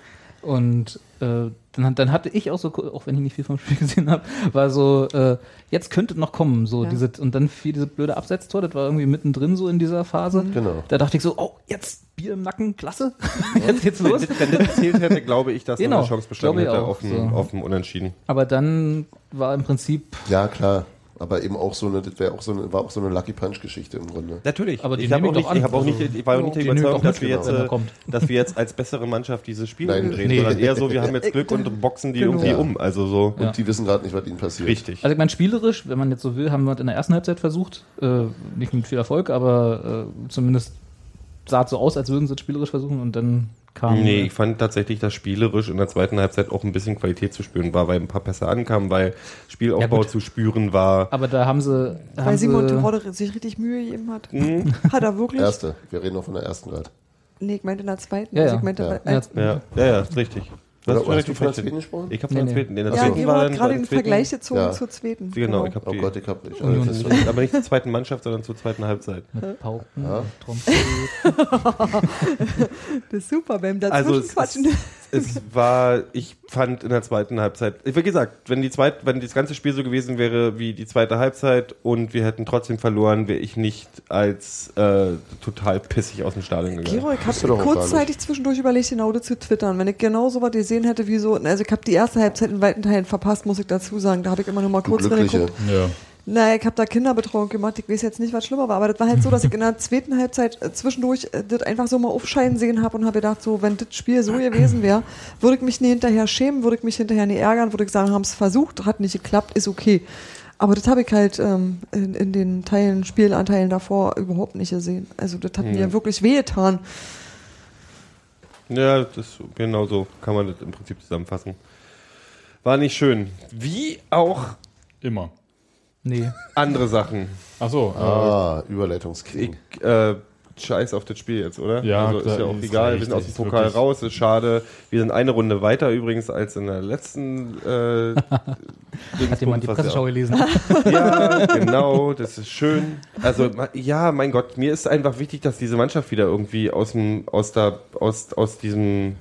S4: Und äh, dann, dann hatte ich auch so, auch wenn ich nicht viel vom Spiel gesehen habe, war so, äh, jetzt könnte noch kommen. So
S5: Ja.
S4: diese, und dann fiel diese blöde Absetztor, das war irgendwie mittendrin so in dieser Phase.
S3: Genau.
S4: Da dachte ich so, oh, jetzt Bier im Nacken, klasse. jetzt geht's los.
S2: Wenn das gezählt hätte, glaube ich, dass
S4: Genau,
S2: noch eine Chance bestanden hätte
S4: auch,
S2: auf dem,
S4: so.
S2: auf dem Unentschieden.
S4: Aber dann war im Prinzip,
S3: Ja, klar. Aber eben auch so eine, das wäre auch so eine, war auch so eine Lucky Punch-Geschichte im Grunde.
S2: Natürlich.
S4: Aber die
S2: ich habe auch nicht, ich, hab auch nicht,
S4: Also,
S2: ich war auch nicht der Überzeugung, dass wir, jetzt, äh, dass wir jetzt als bessere Mannschaft dieses Spiel
S3: Nein.
S2: drehen,
S4: Nee.
S2: sondern eher so, wir haben jetzt Glück und boxen die irgendwie
S3: Ja.
S2: um. Also so
S3: Und die wissen gerade nicht, was ihnen passiert.
S2: richtig.
S4: also ich meine, spielerisch, wenn man jetzt so will, haben wir es in der ersten Halbzeit versucht. Äh, nicht mit viel Erfolg, aber äh, zumindest sah es so aus, als würden sie es spielerisch versuchen und dann kam.
S2: Nee, ich fand tatsächlich, dass spielerisch in der zweiten Halbzeit auch ein bisschen Qualität zu spüren war, weil ein paar Pässe ankamen, weil
S4: Ja,
S2: Spielaufbau
S4: gut.
S2: zu spüren war.
S4: Aber da haben sie.
S5: Weil
S4: haben
S5: Simon
S4: sie,
S5: Terodde sich richtig Mühe gegeben hat.
S2: Hm?
S5: Hat er wirklich?
S3: Erste. Wir reden noch von der ersten gerade.
S5: Nee, ich meinte in der zweiten.
S4: Ja,
S5: also
S4: ja.
S5: ich meinte,
S3: Ja.
S4: Ja,
S2: Ja, ja, ja, ist richtig.
S3: Oder
S2: hast
S3: hast du von der zweiten gesprochen?
S2: Ich habe
S4: Nee,
S2: von der
S4: nee.
S2: zweiten. In der
S5: ja,
S2: zweiten war dann
S5: gerade den Vergleich gezogen
S3: Ja.
S5: zur zweiten.
S2: Genau, ich habe
S3: Oh
S2: die.
S3: Gott, ich hab nicht. Alles.
S4: ist-
S2: aber nicht zur zweiten Mannschaft, sondern zur zweiten Halbzeit.
S4: mit Pauken,
S3: Ja.
S4: Trompeten.
S5: Das ist super, beim
S2: Also
S5: dazwischen
S2: es,
S5: quatschen.
S2: es, es war, ich fand in der zweiten Halbzeit, wie gesagt, wenn die zweit, wenn das ganze Spiel so gewesen wäre wie die zweite Halbzeit und wir hätten trotzdem verloren, wäre ich nicht als äh, total pissig aus dem Stadion gegangen.
S5: Gero, ich habe kurzzeitig zwischendurch überlegt, genau das zu twittern. Wenn ich genau so was gesehen hätte, wie so, also ich habe die erste Halbzeit in weiten Teilen verpasst, muss ich dazu sagen. Da habe ich immer nur mal kurz reingeguckt.
S1: Ja.
S5: Naja, ich habe da Kinderbetreuung gemacht. Ich weiß jetzt nicht, was schlimmer war, aber das war halt so, dass ich in der zweiten Halbzeit äh, zwischendurch äh, das einfach so mal aufscheinen sehen habe und habe gedacht, so, wenn das Spiel so gewesen wäre, würde ich mich nie hinterher schämen, würde ich mich hinterher nie ärgern, würde ich sagen, haben es versucht, hat nicht geklappt, ist okay. Aber das habe ich halt ähm, in, in den Teilen, Spielanteilen davor überhaupt nicht gesehen. Also das hat mir wirklich wehgetan.
S2: Ja, das, genau so kann man das im Prinzip zusammenfassen. War nicht schön. Wie auch
S1: Immer.
S4: Nee.
S2: andere Sachen.
S1: Achso, äh,
S3: Ah, Überleitungskrieg.
S2: Ich, äh, scheiß auf das Spiel jetzt, oder?
S1: Ja,
S2: also ist
S1: klar,
S2: ja auch
S1: ist
S2: egal.
S1: recht,
S2: wir sind aus dem
S1: ist
S2: Pokal
S1: wirklich-
S2: raus, ist schade. Wir sind eine Runde weiter übrigens als in der letzten äh,
S4: Hat jemand die Presseschau gelesen?
S2: Ja, genau, das ist schön. Also ja, mein Gott, mir ist einfach wichtig, dass diese Mannschaft wieder irgendwie aus dem, aus der, aus, aus diesem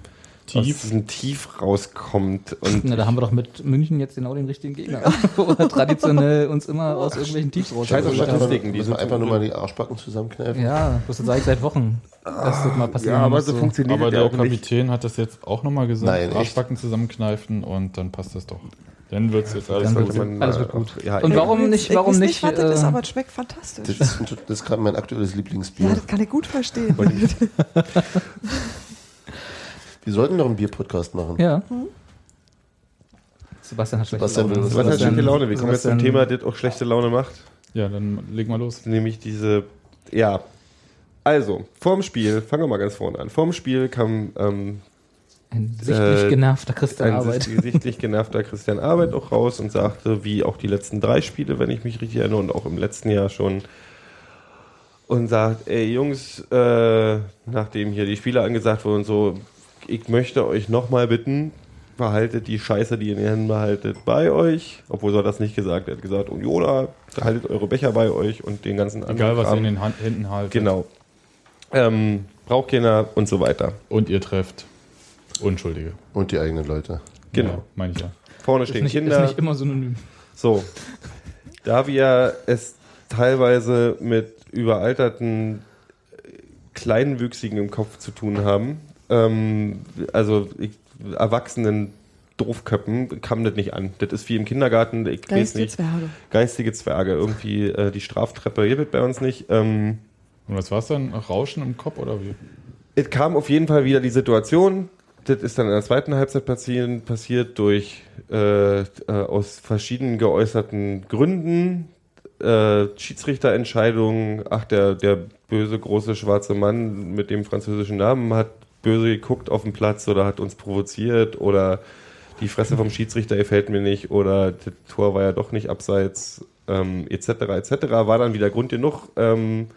S1: Tief.
S2: aus diesem Tief rauskommt. Und
S4: Na, da haben wir doch mit München jetzt genau den richtigen Gegner. Wo wir traditionell uns immer aus irgendwelchen Tiefs
S2: Scheiß auf
S4: rausholen.
S2: Statistiken, die sind
S3: einfach nur mal die Arschbacken zusammenkneifen.
S4: Ja, das sage ich seit Wochen, dass das mal passieren
S2: ja, aber so funktioniert
S1: aber der
S2: auch nicht.
S1: Kapitän hat das jetzt auch nochmal gesagt.
S3: Nein, echt?
S1: Arschbacken zusammenkneifen und dann passt das doch. Dann wird es jetzt alles gut.
S2: man
S4: alles wird gut.
S2: ja,
S4: Und warum
S5: Ich
S4: nicht, warum
S5: ich weiß
S4: nicht?
S5: was das ist,
S4: äh,
S5: aber es schmeckt fantastisch.
S3: Das ist, das ist gerade mein aktuelles Lieblingsbier.
S5: Ja, das kann ich gut verstehen.
S3: Wir sollten noch einen Bier-Podcast machen.
S4: Ja. Sebastian hat schlechte
S3: Sebastian
S4: Laune.
S2: Was hat schlechte Laune? Wir kommen jetzt zum
S4: Sebastian-
S2: Thema, das auch schlechte Laune macht.
S1: Ja, dann leg mal los.
S2: Nämlich diese, ja. Also, vorm Spiel, fangen wir mal ganz vorne an. Vorm Spiel kam ähm,
S4: Ein sichtlich
S2: Äh,
S4: genervter Christian
S2: ein
S4: Arbeit.
S2: sich- sichtlich genervter Christian Arbeit auch raus und sagte, wie auch die letzten drei Spiele, wenn ich mich richtig erinnere, und auch im letzten Jahr schon, und sagt, ey Jungs, äh, nachdem hier die Spiele angesagt wurden, so, ich möchte euch nochmal bitten, behaltet die Scheiße, die ihr in den Händen behaltet, bei euch. Obwohl er das nicht gesagt hat. Er hat gesagt, Unioner, haltet eure Becher bei euch und den ganzen anderen
S1: Egal, was ihr
S2: Kram.
S1: in den Hand, Händen haltet.
S2: Genau. Ähm, braucht keiner und so weiter.
S1: Und ihr trefft Unschuldige.
S3: Und die eigenen Leute.
S2: Genau.
S1: Ja, meine ich ja.
S2: Vorne
S4: Ist
S2: stehen
S4: nicht,
S2: Kinder.
S4: ist nicht immer synonym.
S2: So, da wir es teilweise mit überalterten Kleinwüchsigen im Kopf zu tun haben, ähm, also ich, Erwachsenen Doofköppen, kam das nicht an. Das ist wie im Kindergarten, ich weiß
S5: Geistige
S2: nicht,
S5: Zwerge.
S2: geistige Zwerge, irgendwie äh, die Straftreppe hier wird bei uns nicht. Ähm,
S1: Und was war es dann? Rauschen im Kopf oder wie?
S2: Es kam auf jeden Fall wieder die Situation, das ist dann in der zweiten Halbzeit passieren, passiert durch äh, äh, aus verschiedenen geäußerten Gründen. Äh, Schiedsrichterentscheidungen, ach, der, der böse große schwarze Mann mit dem französischen Namen hat böse geguckt auf dem Platz oder hat uns provoziert oder die Fresse vom Schiedsrichter gefällt mir nicht oder das Tor war ja doch nicht abseits, ähm, etc. etc. war dann wieder Grund genug. Ähm,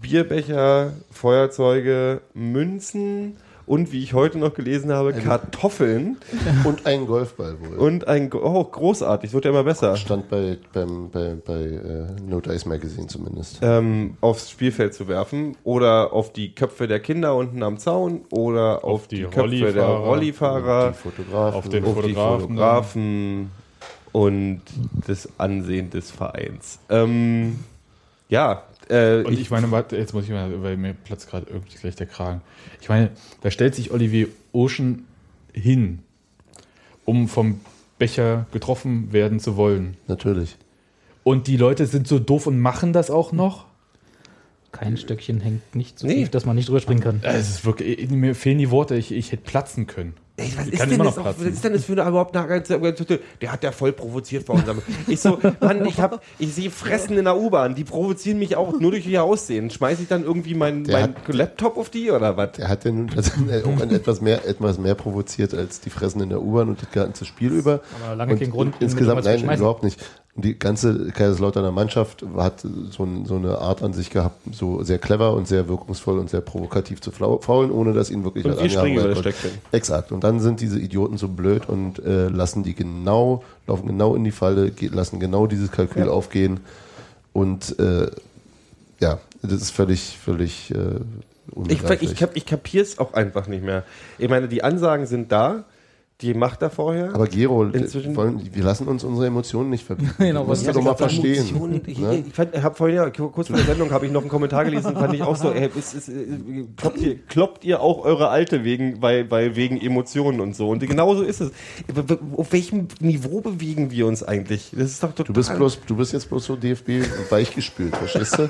S2: Bierbecher, Feuerzeuge, Münzen und wie ich heute noch gelesen habe, Kartoffeln
S3: Und ein Golfball wohl.
S2: und ein, oh, großartig, wird ja immer besser,
S3: Stand bei, beim, bei, bei äh, No Dice Magazine zumindest.
S2: ähm, aufs Spielfeld zu werfen oder auf die Köpfe der Kinder unten am Zaun oder auf,
S1: Auf die
S2: die, Köpfe der
S1: Rollifahrer.
S2: Rollifahrer,
S3: die Fotografen.
S1: auf den
S2: auf die
S1: Fotografen.
S2: Fotografen und das Ansehen des Vereins. Ähm, ja, äh,
S1: Und ich meine, warte, jetzt muss ich mal, weil mir platzt gerade irgendwie gleich der Kragen. Ich meine, da stellt sich Olivier Ocean hin, um vom Becher getroffen werden zu wollen.
S3: Natürlich.
S1: Und die Leute sind so doof und machen das auch noch.
S4: Kein Stöckchen hängt nicht so
S2: Nee.
S4: tief, dass man nicht drüber springen kann.
S1: Es ist wirklich, mir fehlen die Worte, ich, ich hätte platzen können.
S2: Ey, was, ist denn das auch, was ist denn das für eine überhaupt eine Der hat ja voll provoziert vor unserem. Ich so, Mann, ich hab, ich sehe Fressen in der U-Bahn, die provozieren mich auch nur durch ihr Aussehen. Schmeiße ich dann irgendwie meinen
S3: Der
S2: mein Laptop auf die oder was?
S3: Er hat ja nun tatsächlich auch ein etwas mehr, etwas mehr provoziert als die Fressen in der U-Bahn und das ganze Spiel über.
S4: Aber lange
S3: und
S4: kein Grund,
S3: Insgesamt, nein, überhaupt nicht. Und die ganze Kaiserslauterner Mannschaft hat so, ein, so eine Art an sich gehabt, so sehr clever und sehr wirkungsvoll und sehr provokativ zu faulen, ohne dass ihnen wirklich
S2: Und
S3: was angehangen wird. Exakt. Und dann sind diese Idioten so blöd und äh, lassen die genau, laufen genau in die Falle, lassen genau dieses Kalkül aufgehen. Und äh, ja, das ist völlig, völlig äh,
S2: Ich,
S3: unbegreiflich.
S2: ich, kap, ich kapier's auch einfach nicht mehr. Ich meine, die Ansagen sind da, die macht er vorher.
S3: Aber Gero,
S2: Inzwischen-
S3: wir lassen uns unsere Emotionen nicht verbieten.
S4: Genau, was
S3: ja doch mal verstehen.
S2: Emotionen. Ich,
S3: ne?
S2: ich, ich habe vorhin ja, kurz vor der Sendung habe ich noch einen Kommentar gelesen, fand ich auch so, ey, ist, ist, äh, kloppt, ihr, kloppt ihr auch eure Alte wegen, weil, weil wegen Emotionen und so. Und genauso ist es. Auf welchem Niveau bewegen wir uns eigentlich? Das ist doch total.
S3: Du bist bloß, du bist jetzt bloß so DFB weichgespült, verstehst du?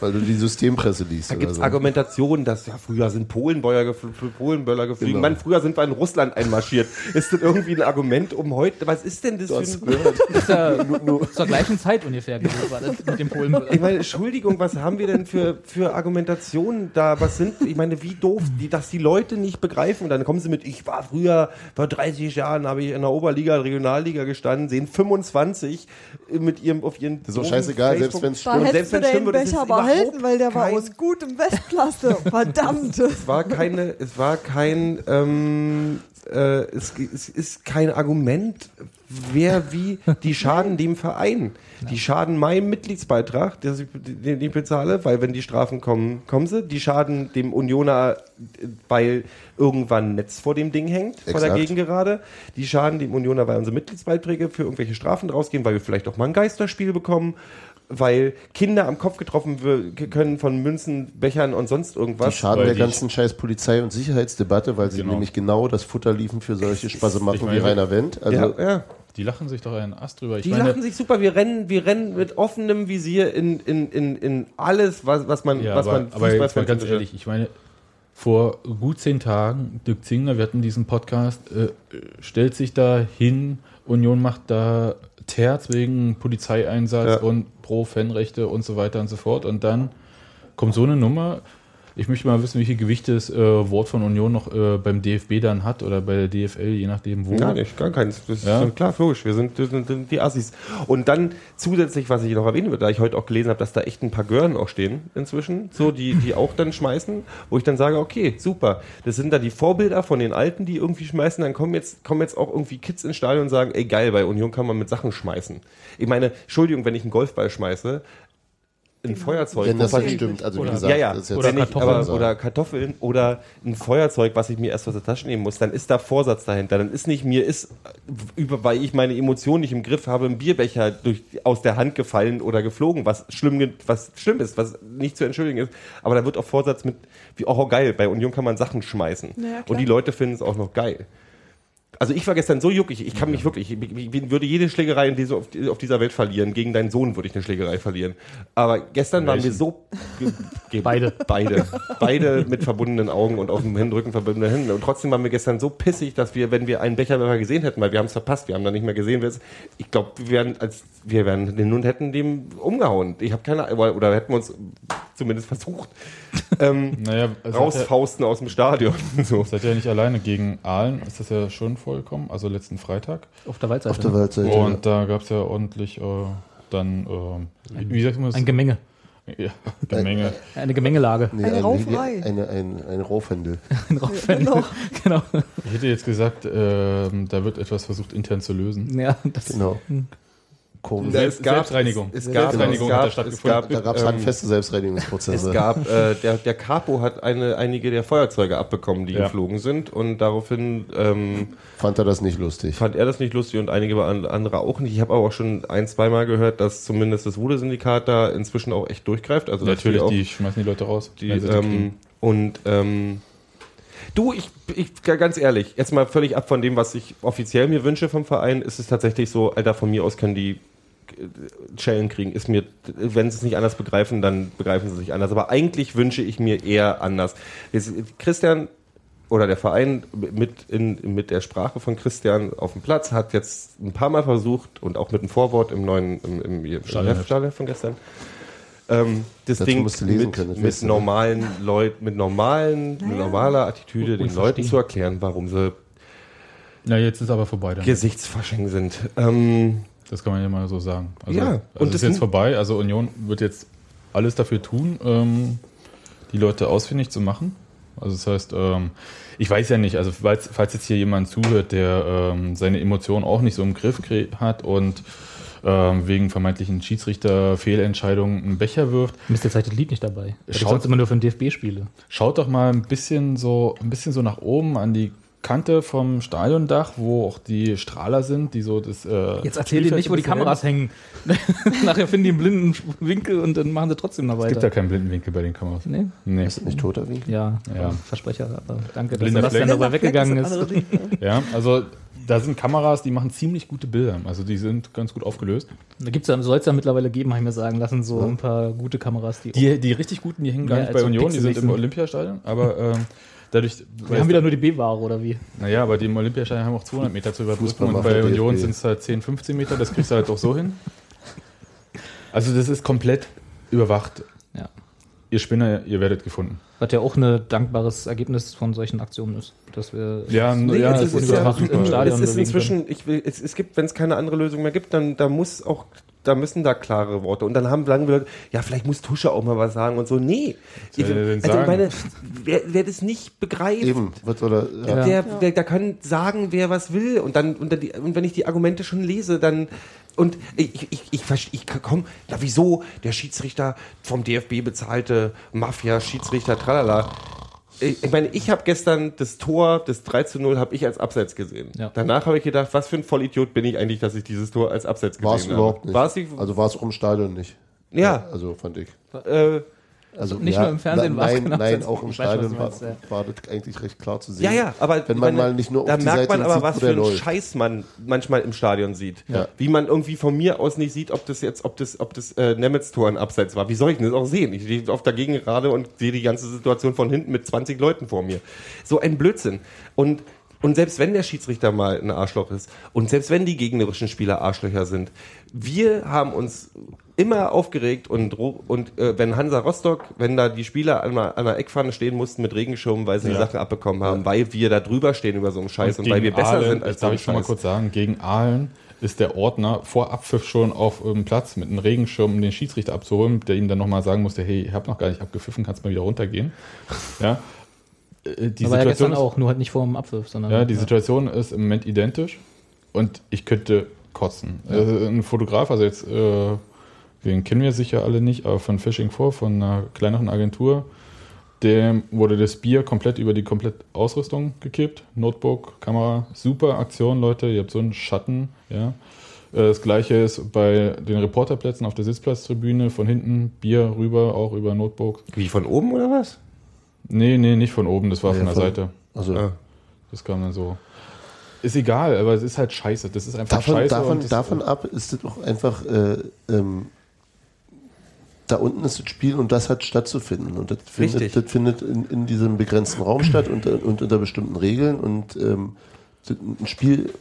S3: Weil du die Systempresse liest.
S2: da gibt es
S3: so.
S2: Argumentationen, dass ja früher sind Polenbeuer gefl Polenböller geflogen.
S3: Genau.
S2: Mann, früher sind wir in Russland einmarschiert. Ist das irgendwie ein Argument um heute? Was ist denn das
S3: Du
S2: für ein
S3: gehört.
S4: Ist ja zur gleichen Zeit ungefähr gewesen, war das mit dem Polen.
S2: Ich meine, Entschuldigung, was haben wir denn für, für Argumentationen da? Was sind, ich meine, wie doof, die, dass die Leute nicht begreifen. Dann kommen sie mit, ich war früher, vor 30 Jahren habe ich in der Oberliga, Regionalliga gestanden, sehen 25 mit ihrem, auf ihren.
S3: Das ist doch scheißegal, selbst wenn es stimmt.
S2: Und selbst wenn es
S5: den
S2: stimmt,
S5: Becher behalten, weil der war aus gutem Westklasse. Verdammt.
S2: Es war keine, es war kein, ähm, äh, es, es ist kein Argument, wer wie, die schaden dem Verein. Die schaden meinem Mitgliedsbeitrag, den ich, bezahle, weil wenn die Strafen kommen, kommen sie. Die schaden dem Unioner, weil irgendwann ein Netz vor dem Ding hängt, vor der
S3: Exakt.
S2: Gegengerade. Die schaden dem Unioner, weil unsere Mitgliedsbeiträge für irgendwelche Strafen drausgehen, weil wir vielleicht auch mal ein Geisterspiel bekommen. Weil Kinder am Kopf getroffen können von Münzen, Bechern und sonst
S3: Die
S2: irgendwas.
S3: schaden
S1: Weil
S3: der
S1: die-
S3: ganzen scheiß Polizei- und Sicherheitsdebatte, weil sie
S1: Genau.
S3: nämlich genau das Futter liefern für solche Spasse machen
S1: ich meine,
S3: wie Rainer Wendt. Also
S2: ja, ja.
S1: Die lachen sich doch einen Ast drüber. Ich
S2: Die
S1: meine,
S2: lachen sich super. Wir rennen, wir rennen mit offenem Visier in, in, in, in alles, was, was man,
S1: ja,
S2: was
S1: aber,
S2: man
S1: aber jetzt mal
S2: Fußballfans
S1: ganz ehrlich, ich meine, vor gut zehn Tagen, Dirk Zingler, wir hatten diesen Podcast, äh, stellt sich da hin, Union macht da Terz wegen Polizeieinsatz
S2: Ja.
S1: und pro Fanrechte und so weiter und so fort. Und dann kommt so eine Nummer. Ich möchte mal wissen, wie viel Gewicht das äh, Wort von Union noch äh, beim DFB dann hat oder bei der DFL, je nachdem wo.
S2: Gar nicht, gar keins. Das
S1: Ja?
S2: ist klar, logisch. Wir sind, sind, sind die Assis. Und dann zusätzlich, was ich noch erwähnen würde, da ich heute auch gelesen habe, dass da echt ein paar Gören auch stehen inzwischen, so die, die auch dann schmeißen, wo ich dann sage, okay, super. Das sind da die Vorbilder von den Alten, die irgendwie schmeißen. Dann kommen jetzt, kommen jetzt auch irgendwie Kids ins Stadion und sagen, ey geil, bei Union kann man mit Sachen schmeißen. Ich meine, Entschuldigung, wenn ich einen Golfball schmeiße, ein Feuerzeug.
S3: Wenn das nicht
S2: ich-
S3: stimmt, also wie
S4: Oder-
S3: gesagt,
S2: ja, ja.
S3: das ist jetzt
S2: Oder, nicht,
S4: Kartoffeln
S2: aber, oder Kartoffeln oder ein Feuerzeug, was ich mir erst aus der Tasche nehmen muss, dann ist da Vorsatz dahinter. Dann ist nicht mir ist, über, weil ich meine Emotionen nicht im Griff habe, ein Bierbecher durch, aus der Hand gefallen oder geflogen, was schlimm, was schlimm ist, was nicht zu entschuldigen ist. Aber da wird auch Vorsatz mit, wie auch oh, geil, bei Union kann man Sachen schmeißen.
S5: Ja.
S2: Und die Leute finden es auch noch geil. Also ich war gestern so juckig, ich kann mich wirklich, ich, ich, würde jede Schlägerei in diese, auf, auf dieser Welt verlieren. Gegen deinen Sohn würde ich eine Schlägerei verlieren. Aber gestern waren wir so...
S4: Beide.
S2: Beide. Beide mit verbundenen Augen und auf dem Händrücken verbundene Hände. Und trotzdem waren wir gestern so pissig, dass wir, wenn wir einen Becherwerfer gesehen hätten, weil wir haben es verpasst, wir haben da nicht mehr gesehen, wer es- ich glaube, wir wären, als wir wären den und hätten dem umgehauen. Ich habe keine oder, oder hätten wir uns zumindest versucht. Ähm,
S1: Naja, hat ja,
S2: rausfausten aus dem Stadion. So.
S1: seid ihr ja nicht alleine gegen Aalen, ist das ja schon vollkommen, also letzten Freitag.
S4: Auf der Waldseite.
S3: auf der Waldseite.
S1: Und da gab es ja ordentlich äh, dann, äh, wie sagt man das?
S4: Ein Gemenge.
S1: ja, Gemenge.
S4: Eine Gemengelage.
S3: Nee,
S5: Eine
S3: ein-
S5: Rauferei.
S3: Eine, ein, ein Raufhändel.
S5: Genau.
S4: genau.
S1: Ich hätte jetzt gesagt, ähm, da wird etwas versucht intern zu lösen.
S4: Ja, das
S3: Genau. Komisch.
S2: Ja,
S1: Selbst- Selbstreinigung.
S2: Es, es gab,
S1: Selbstreinigung
S2: es gab, es
S1: stattgefunden.
S2: gab,
S3: Da gab es
S2: ähm,
S3: handfeste Selbstreinigungsprozesse.
S2: Es gab, äh, der, der Capo hat eine, einige der Feuerzeuge abbekommen, die
S1: Ja.
S2: geflogen sind und daraufhin ähm,
S3: Fand er das nicht lustig.
S2: fand er das nicht lustig und einige an- andere auch nicht. Ich habe aber auch schon ein, zweimal gehört, dass zumindest das Wude-Syndikat da inzwischen auch echt durchgreift. Also
S1: Natürlich,
S2: auch
S1: die schmeißen die Leute raus.
S2: die,
S1: die
S2: ähm, und ähm, du, ich, ich ganz ehrlich, jetzt mal völlig ab von dem, was ich offiziell mir wünsche vom Verein, ist es tatsächlich so, Alter, von mir aus können die Schellen kriegen. Ist mir, wenn sie es nicht anders begreifen, dann begreifen sie es nicht anders. Aber eigentlich wünsche ich mir eher anders. Christian oder der Verein mit, in, mit der Sprache von Christian auf dem Platz hat jetzt ein paar Mal versucht und auch mit einem Vorwort im neuen im, im, im.
S1: Stadionheft
S2: von gestern ähm, das
S3: Dazu
S2: Ding
S3: musst du lesen
S2: mit,
S3: können, das
S2: mit
S3: ne?
S2: normalen Leuten, mit normalen,
S5: Naja.
S2: normaler Attitüde
S4: Und
S2: den
S4: verstehen.
S2: Leuten zu erklären, warum sie
S1: Na, jetzt ist aber vorbei dann.
S2: Gesichtsfasching sind. Ähm,
S1: Das kann man ja mal so sagen. Also,
S2: Ja,
S1: also
S2: und
S1: es ist jetzt vorbei. Also Union wird jetzt alles dafür tun, ähm, die Leute ausfindig zu machen. Also das heißt, ähm, ich weiß ja nicht, also falls, falls jetzt hier jemand zuhört, der ähm, seine Emotionen auch nicht so im Griff hat und ähm, wegen vermeintlichen Schiedsrichter-Fehlentscheidungen einen Becher wirft,
S4: Mist, jetzt seid das Lied nicht dabei. Ich
S1: Schaut-
S4: immer nur für den DFB spiele.
S1: Schaut doch mal ein bisschen so, ein bisschen so nach oben an die Kante vom Stadiondach, wo auch die Strahler sind, die so das. Äh,
S4: Jetzt erzähl dir nicht, wo die Kameras hängen. Nachher finden die einen blinden Winkel und dann machen sie trotzdem noch
S1: Es
S4: weiter.
S1: gibt ja keinen blinden Winkel bei den Kameras.
S4: nee?
S1: Nee.
S3: Ist das nicht toter Winkel?
S4: Ja,
S1: Ja.
S4: Versprecher. Aber danke, dass
S1: Blinder
S4: Sebastian
S1: Fleck.
S4: darüber weggegangen ist.
S1: Ja, also da sind Kameras, die machen ziemlich gute Bilder. Also die sind ganz gut aufgelöst.
S4: Da gibt's ja, soll es ja mittlerweile geben, habe ich mir sagen lassen, so ein paar gute Kameras, die.
S1: Die, die richtig guten, die hängen gar nicht bei Union, die sind im. Olympiastadion. Aber ähm, dadurch.
S4: wir haben wieder nur die B-Ware oder wie?
S1: Naja, aber die im Olympiastadion haben auch 200 Meter zu überbrücken
S3: Fußball
S1: und bei Union sind es halt 10, 15 Meter. Das kriegst du halt auch so hin. Also das ist komplett überwacht.
S4: Ja.
S1: Ihr Spinner, ihr werdet gefunden.
S4: Was ja auch ein dankbares Ergebnis von solchen Aktionen ist. Dass wir
S1: Ja,
S2: Nee,
S1: ja,
S2: es
S1: es
S2: ist,
S1: ist
S2: ja,
S4: überwacht im
S2: es
S4: Stadion
S2: ist
S4: bewegen
S2: inzwischen, ich will, es, es gibt, wenn es keine andere Lösung mehr gibt, dann da muss auch, da müssen da klare Worte. Und dann haben sagen wir, ja, vielleicht muss Tusche auch mal was sagen und so. Nee. Ich, also ich
S1: sagen?
S2: meine, wer, wer das nicht begreift,
S3: Eben. Was, oder, ja.
S4: Ja.
S2: der, der, der kann sagen, wer was will. Und dann, und, dann die, und wenn ich die Argumente schon lese, dann. Und ich, ich, ich, ich, komm, na wieso? Der Schiedsrichter vom DFB bezahlte Mafia, Schiedsrichter, tralala. Ich, ich meine, ich habe gestern das Tor, das 3 zu 0, habe ich als Abseits gesehen.
S4: Ja.
S2: Danach habe ich gedacht, was für ein Vollidiot bin ich eigentlich, dass ich dieses Tor als Abseits gesehen
S3: War es
S2: habe.
S3: überhaupt nicht.
S2: War es nicht?
S3: Also war es im Stadion nicht.
S2: ja.
S3: Also fand ich.
S2: Äh,
S3: Also
S4: Nicht nur im Fernsehen
S3: na-
S4: war's
S3: Nein,
S4: genau
S3: nein, auch im
S4: weiß,
S3: Stadion war,
S4: ja.
S3: war das eigentlich recht klar zu sehen.
S2: Ja, ja, aber
S3: wenn man
S2: meine,
S3: mal nicht nur auf
S2: da
S3: die
S2: merkt
S3: Seite
S2: man aber,
S3: sieht,
S2: was für einen
S3: läuft.
S2: Scheiß man manchmal im Stadion sieht.
S3: Ja.
S2: Wie man irgendwie von mir aus nicht sieht, ob das jetzt, ob das, ob das äh, Nemetz-Tor ein Abseits war. Wie soll ich denn das auch sehen? Ich stehe auf der Gegend gerade und sehe die ganze Situation von hinten mit 20 Leuten vor mir. So ein Blödsinn. Und und selbst wenn der Schiedsrichter mal ein Arschloch ist und selbst wenn die gegnerischen Spieler Arschlöcher sind, wir haben uns immer aufgeregt und, und äh, wenn Hansa Rostock, wenn da die Spieler an einer, an einer Eckpfanne stehen mussten mit Regenschirmen, weil sie die Sachen abbekommen haben, weil wir da drüber stehen über so einen Scheiß und, weil wir besser
S1: Aalen,
S2: sind als
S1: darf ich schon mal kurz sagen, gegen Aalen ist der Ordner vor Abpfiff schon auf dem Platz mit einem Regenschirm, um den Schiedsrichter abzuholen, der ihm dann nochmal sagen musste, hey, ich habe noch gar nicht abgepfiffen, kannst mal wieder runtergehen. Ja. Äh, Die
S4: Aber ja gestern
S1: ist,
S4: auch, nur halt nicht vor dem Abwurf, sondern.
S1: Ja, die Situation ist im Moment identisch und ich könnte kotzen. Äh, ein Fotograf, also jetzt, äh, den kennen wir sicher alle nicht, aber von Fishing 4, von einer kleineren Agentur, dem wurde das Bier komplett über die komplette Ausrüstung gekippt. Notebook, Kamera, super Aktion, Leute. Ihr habt so einen Schatten, ja. Äh, Das gleiche ist bei den Reporterplätzen auf der Sitzplatztribüne, von hinten Bier rüber, auch über Notebook.
S2: Wie von oben oder was?
S1: Nee, nee, nicht von oben, das war
S3: Ja,
S1: von der
S3: von-
S1: Seite.
S3: Also
S2: Ah.
S1: Das kam dann so. Ist egal, aber es ist halt scheiße. Das ist einfach
S3: davon,
S1: scheiße.
S3: davon,
S1: und das-
S3: davon ab ist es auch einfach, äh, ähm, da unten ist das Spiel und das hat stattzufinden. Und das findet,
S2: Richtig.
S3: das findet in, in diesem begrenzten Raum statt und, und unter bestimmten Regeln. Und ähm, ein Spiel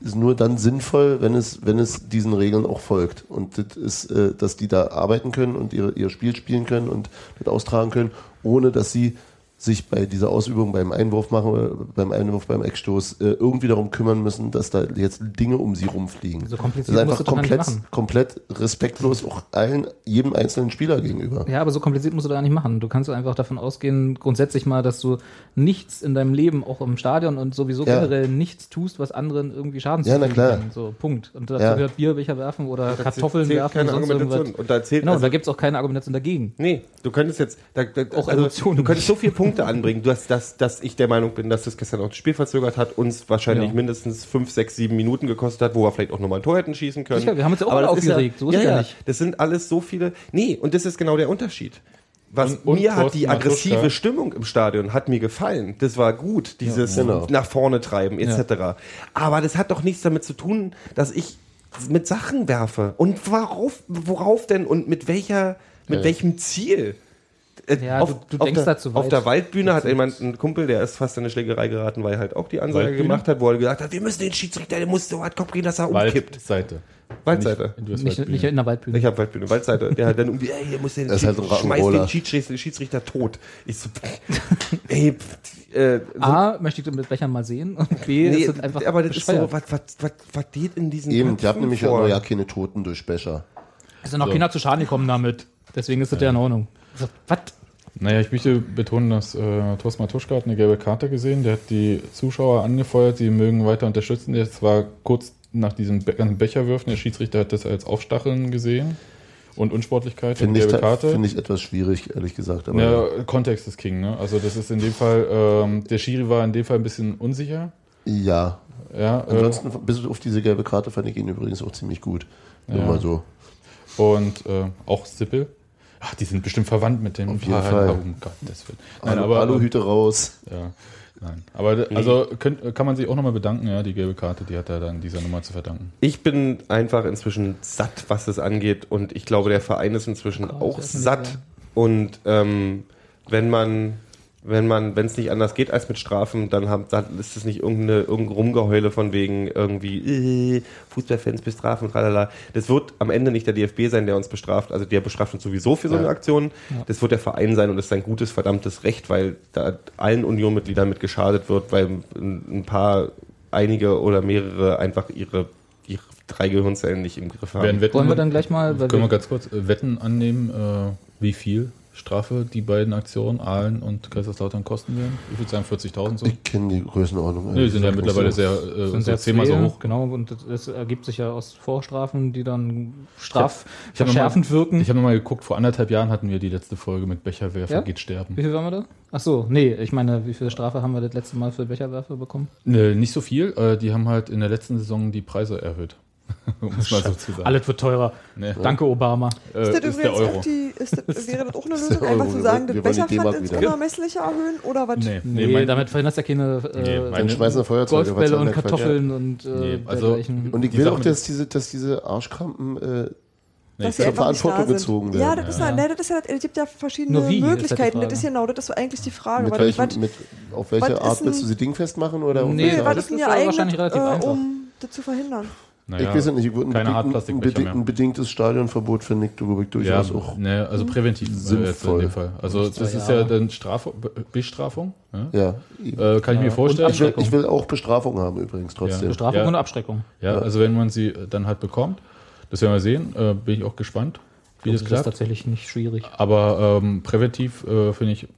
S3: ist nur dann sinnvoll, wenn es, wenn es diesen Regeln auch folgt. Und das ist, äh, dass die da arbeiten können und ihre, ihr Spiel spielen können und das austragen können, ohne dass sie sich bei dieser Ausübung beim Einwurf machen beim Einwurf beim Eckstoß äh, irgendwie darum kümmern müssen, dass da jetzt Dinge um sie rumfliegen.
S4: So kompliziert
S3: das ist
S4: musst
S3: einfach
S4: du gar nicht
S3: komplett,
S4: machen.
S3: komplett respektlos auch allen, jedem einzelnen Spieler gegenüber.
S4: Ja, aber so kompliziert musst du da nicht machen. Du kannst einfach davon ausgehen, grundsätzlich mal, dass du nichts in deinem Leben, auch im Stadion und sowieso
S3: Ja.
S4: generell nichts tust, was anderen irgendwie Schaden
S3: Ja, na klar.
S4: kann. So, Punkt. Und dazu
S3: Ja.
S4: gehört Bierbecher werfen oder
S2: Da
S4: Kartoffeln
S2: zählt
S4: werfen
S2: keine
S4: und sonst.
S2: Und da zählt
S4: Genau,
S2: also-
S4: da gibt's auch keine Argumentation dagegen.
S2: Nee, du könntest jetzt, da, da,
S4: Auch
S2: also,
S4: Emotionen.
S2: du könntest so viele Punkte anbringen, du hast, dass, dass ich der Meinung bin, dass das gestern auch das Spiel verzögert hat, uns wahrscheinlich
S4: Ja.
S2: mindestens fünf, sechs, sieben Minuten gekostet hat, wo wir vielleicht auch nochmal ein Tor hätten schießen können.
S4: Sicher, wir haben uns ja auch aufgeregt, so ist
S2: ja,
S4: ja
S2: ja,
S4: nicht.
S2: Das sind alles so viele, nee, und das ist genau der Unterschied. Was
S1: Und- und
S2: mir hat
S1: Thorsten
S2: die aggressive
S1: Matuschka.
S2: Stimmung im Stadion hat mir gefallen. Das war gut, dieses
S3: genau.
S2: nach vorne treiben etc. Aber das hat doch nichts damit zu tun, dass ich mit Sachen werfe. Und worauf, worauf denn und mit welcher, mit
S1: Ja.
S2: welchem Ziel? Äh,
S4: Ja, du- du denkst
S2: der, Auf der Waldbühne hat jemand, ein Kumpel, der ist fast in eine Schlägerei geraten, weil er halt auch die Ansage
S1: Waldbühne?
S2: gemacht hat, wo er gesagt hat, wir müssen den Schiedsrichter, der muss so hart Kopf gehen, dass er umkippt.
S1: Waldseite.
S2: Waldseite.
S1: Nicht,
S4: Nicht,
S1: Waldbühne.
S4: nicht in der Waldbühne.
S2: Ich habe Waldbühne, Waldseite. Der hat dann irgendwie, ey, hier muss den,
S3: Das ist halt
S2: den Schiedsrichter, Schiedsrichter tot. Ich so, ey, äh, so,
S4: A, möchte ich den mit Bechern mal sehen. Und B,
S2: nee,
S4: ist es einfach
S2: aber das ist so,
S4: bescheuert.
S2: was, was, was, was geht in diesen
S3: Eben, die
S2: Köpfen
S3: habt nämlich
S2: vor?
S3: auch ja keine Toten durch Becher.
S4: ist ja noch keiner zu Schaden gekommen damit. Deswegen ist das ja in Ordnung. So, was?
S1: Naja, ich möchte betonen, dass äh, Thorsten Matuschka hat eine gelbe Karte gesehen. Der hat die Zuschauer angefeuert, sie mögen weiter unterstützen. Jetzt war kurz nach diesen Be ganzen Becherwürfen, der Schiedsrichter hat das als Aufstacheln gesehen und Unsportlichkeit
S3: Finde ich, finde ich etwas schwierig, ehrlich gesagt. Aber
S1: ja, Kontext ist King, ne? Also das ist in dem Fall, ähm, der Schiri war in dem Fall ein bisschen unsicher.
S3: ja.
S1: Ja, äh,
S3: Ansonsten, bis auf diese gelbe Karte fand ich ihn übrigens auch ziemlich gut. Nur
S1: Ja.
S3: mal so.
S1: und äh, auch Sippel. Ach, die sind bestimmt verwandt mit dem
S3: Auf jeden Fall.
S1: Um Gottes Willen. Nein,
S3: Alu,
S1: aber
S3: Aluhüte raus.
S1: Ja, nein. Aber also könnt, kann man sich auch nochmal bedanken, ja, die gelbe Karte, die hat er dann dieser Nummer zu verdanken.
S2: Ich bin einfach inzwischen satt, was das angeht. Und ich glaube, der Verein ist inzwischen auch
S4: ist nicht
S2: satt. Und ähm, wenn man, wenn man, wenn es nicht anders geht als mit Strafen, dann, haben, dann ist es nicht irgendeine, irgendein Rumgeheule von wegen irgendwie äh, Fußballfans bestrafen, tralala. Das wird am Ende nicht der DFB sein, der uns bestraft. Also der bestraft uns sowieso für so eine Aktion. Das wird der Verein sein und das ist sein gutes, verdammtes Recht, weil da allen Union-Mitgliedern mit geschadet wird, weil ein, paar, einige oder mehrere einfach ihre, ihre drei Gehirnzellen nicht im Griff haben.
S1: Wetten,
S4: Wollen wir dann gleich mal, weil
S1: können wir
S4: wir,
S1: ganz kurz äh, Wetten annehmen, äh, wie viel Strafe die beiden Aktionen, Aalen und Kaiserslautern kosten werden? Ich würde sagen 40.000 so.
S3: Ich kenne die Größenordnung.
S1: Nee, die sind ja mittlerweile
S3: gesagt
S1: sehr, äh,
S4: sind
S1: so
S4: sehr
S1: zehnmal so hoch.
S4: Genau, und das, ergibt sich ja aus Vorstrafen, die dann
S1: Ich hab noch
S4: strafverschärfend wirken.
S1: Ich habe nochmal geguckt, vor anderthalb Jahren hatten wir die letzte Folge mit Becherwerfer
S4: Ja?
S1: geht sterben.
S4: Wie viel waren wir da? Ach so, nee, ich meine, wie viel Strafe haben wir das letzte Mal für Becherwerfer bekommen?
S1: Nee, nicht so viel. Äh, die haben halt in der letzten Saison die Preise erhöht. Um es mal so zu sagen.
S4: Alles wird teurer.
S1: Nee.
S4: Danke, Obama.
S1: Äh,
S5: Ist das
S1: ist der
S5: übrigens
S1: Euro.
S5: auch die ist das, wäre das auch eine
S3: ist
S5: Lösung,
S3: ja
S5: einfach zu sagen, das Becherpfand ins. Unermessliche erhöhen oder was?
S1: Nee,
S4: Nee,
S1: meine-
S4: damit verhinderst du ja keine
S1: Nee,
S4: äh,
S1: meine-
S3: Dann schmeißen Feuerzeuge.
S4: Golfbälle und? Kartoffeln und äh,
S1: Nee, also-
S4: dergleichen.
S3: Und ich will auch, dass diese, dass diese Arschkrampen äh,
S5: dass
S3: zur
S5: sie
S3: Verantwortung
S5: da sind.
S3: gezogen
S5: Ja,
S3: werden.
S5: das ist,
S4: Ja.
S5: ja. Nee, das ist ja, es gibt ja verschiedene
S4: wie, ist halt
S5: Möglichkeiten. Das
S4: Frage.
S5: ist genau, das ist eigentlich die Frage.
S3: mit
S5: weil
S3: welchem,
S5: was-
S3: mit, auf welche Art
S5: ist
S3: willst du sie dingfest machen? Oder auf
S4: Nee,
S3: welche
S5: Nee,
S4: Ja,
S5: was
S3: Art?
S4: das
S5: ist denn
S4: ist
S5: ja
S4: ja
S5: eigentlich, äh,
S4: einfach.
S5: um das zu verhindern?
S1: Naja,
S3: ich weiß es nicht, ich würde ein,
S1: keine
S3: bedingt- ein, bedingtes Stadionverbot finde ich glaube ich,
S1: Ja,
S3: durchaus auch.
S1: ne, also präventiv äh, jetzt in
S3: sinnvoll.
S1: dem Fall. Also das ist ja dann Straf Be- Bestrafung. Ja?
S3: Ja,
S1: Äh, kann ich mir vorstellen.
S3: ich, will, ich will auch Bestrafung haben übrigens trotzdem.
S4: Bestrafung
S1: Ja.
S4: und Abschreckung.
S1: Ja, also wenn man sie äh, dann halt bekommt, das werden wir sehen, äh, bin ich auch gespannt, wie das
S4: Das ist
S1: klappt.
S4: tatsächlich nicht schwierig.
S1: Aber ähm, präventiv äh, finde ich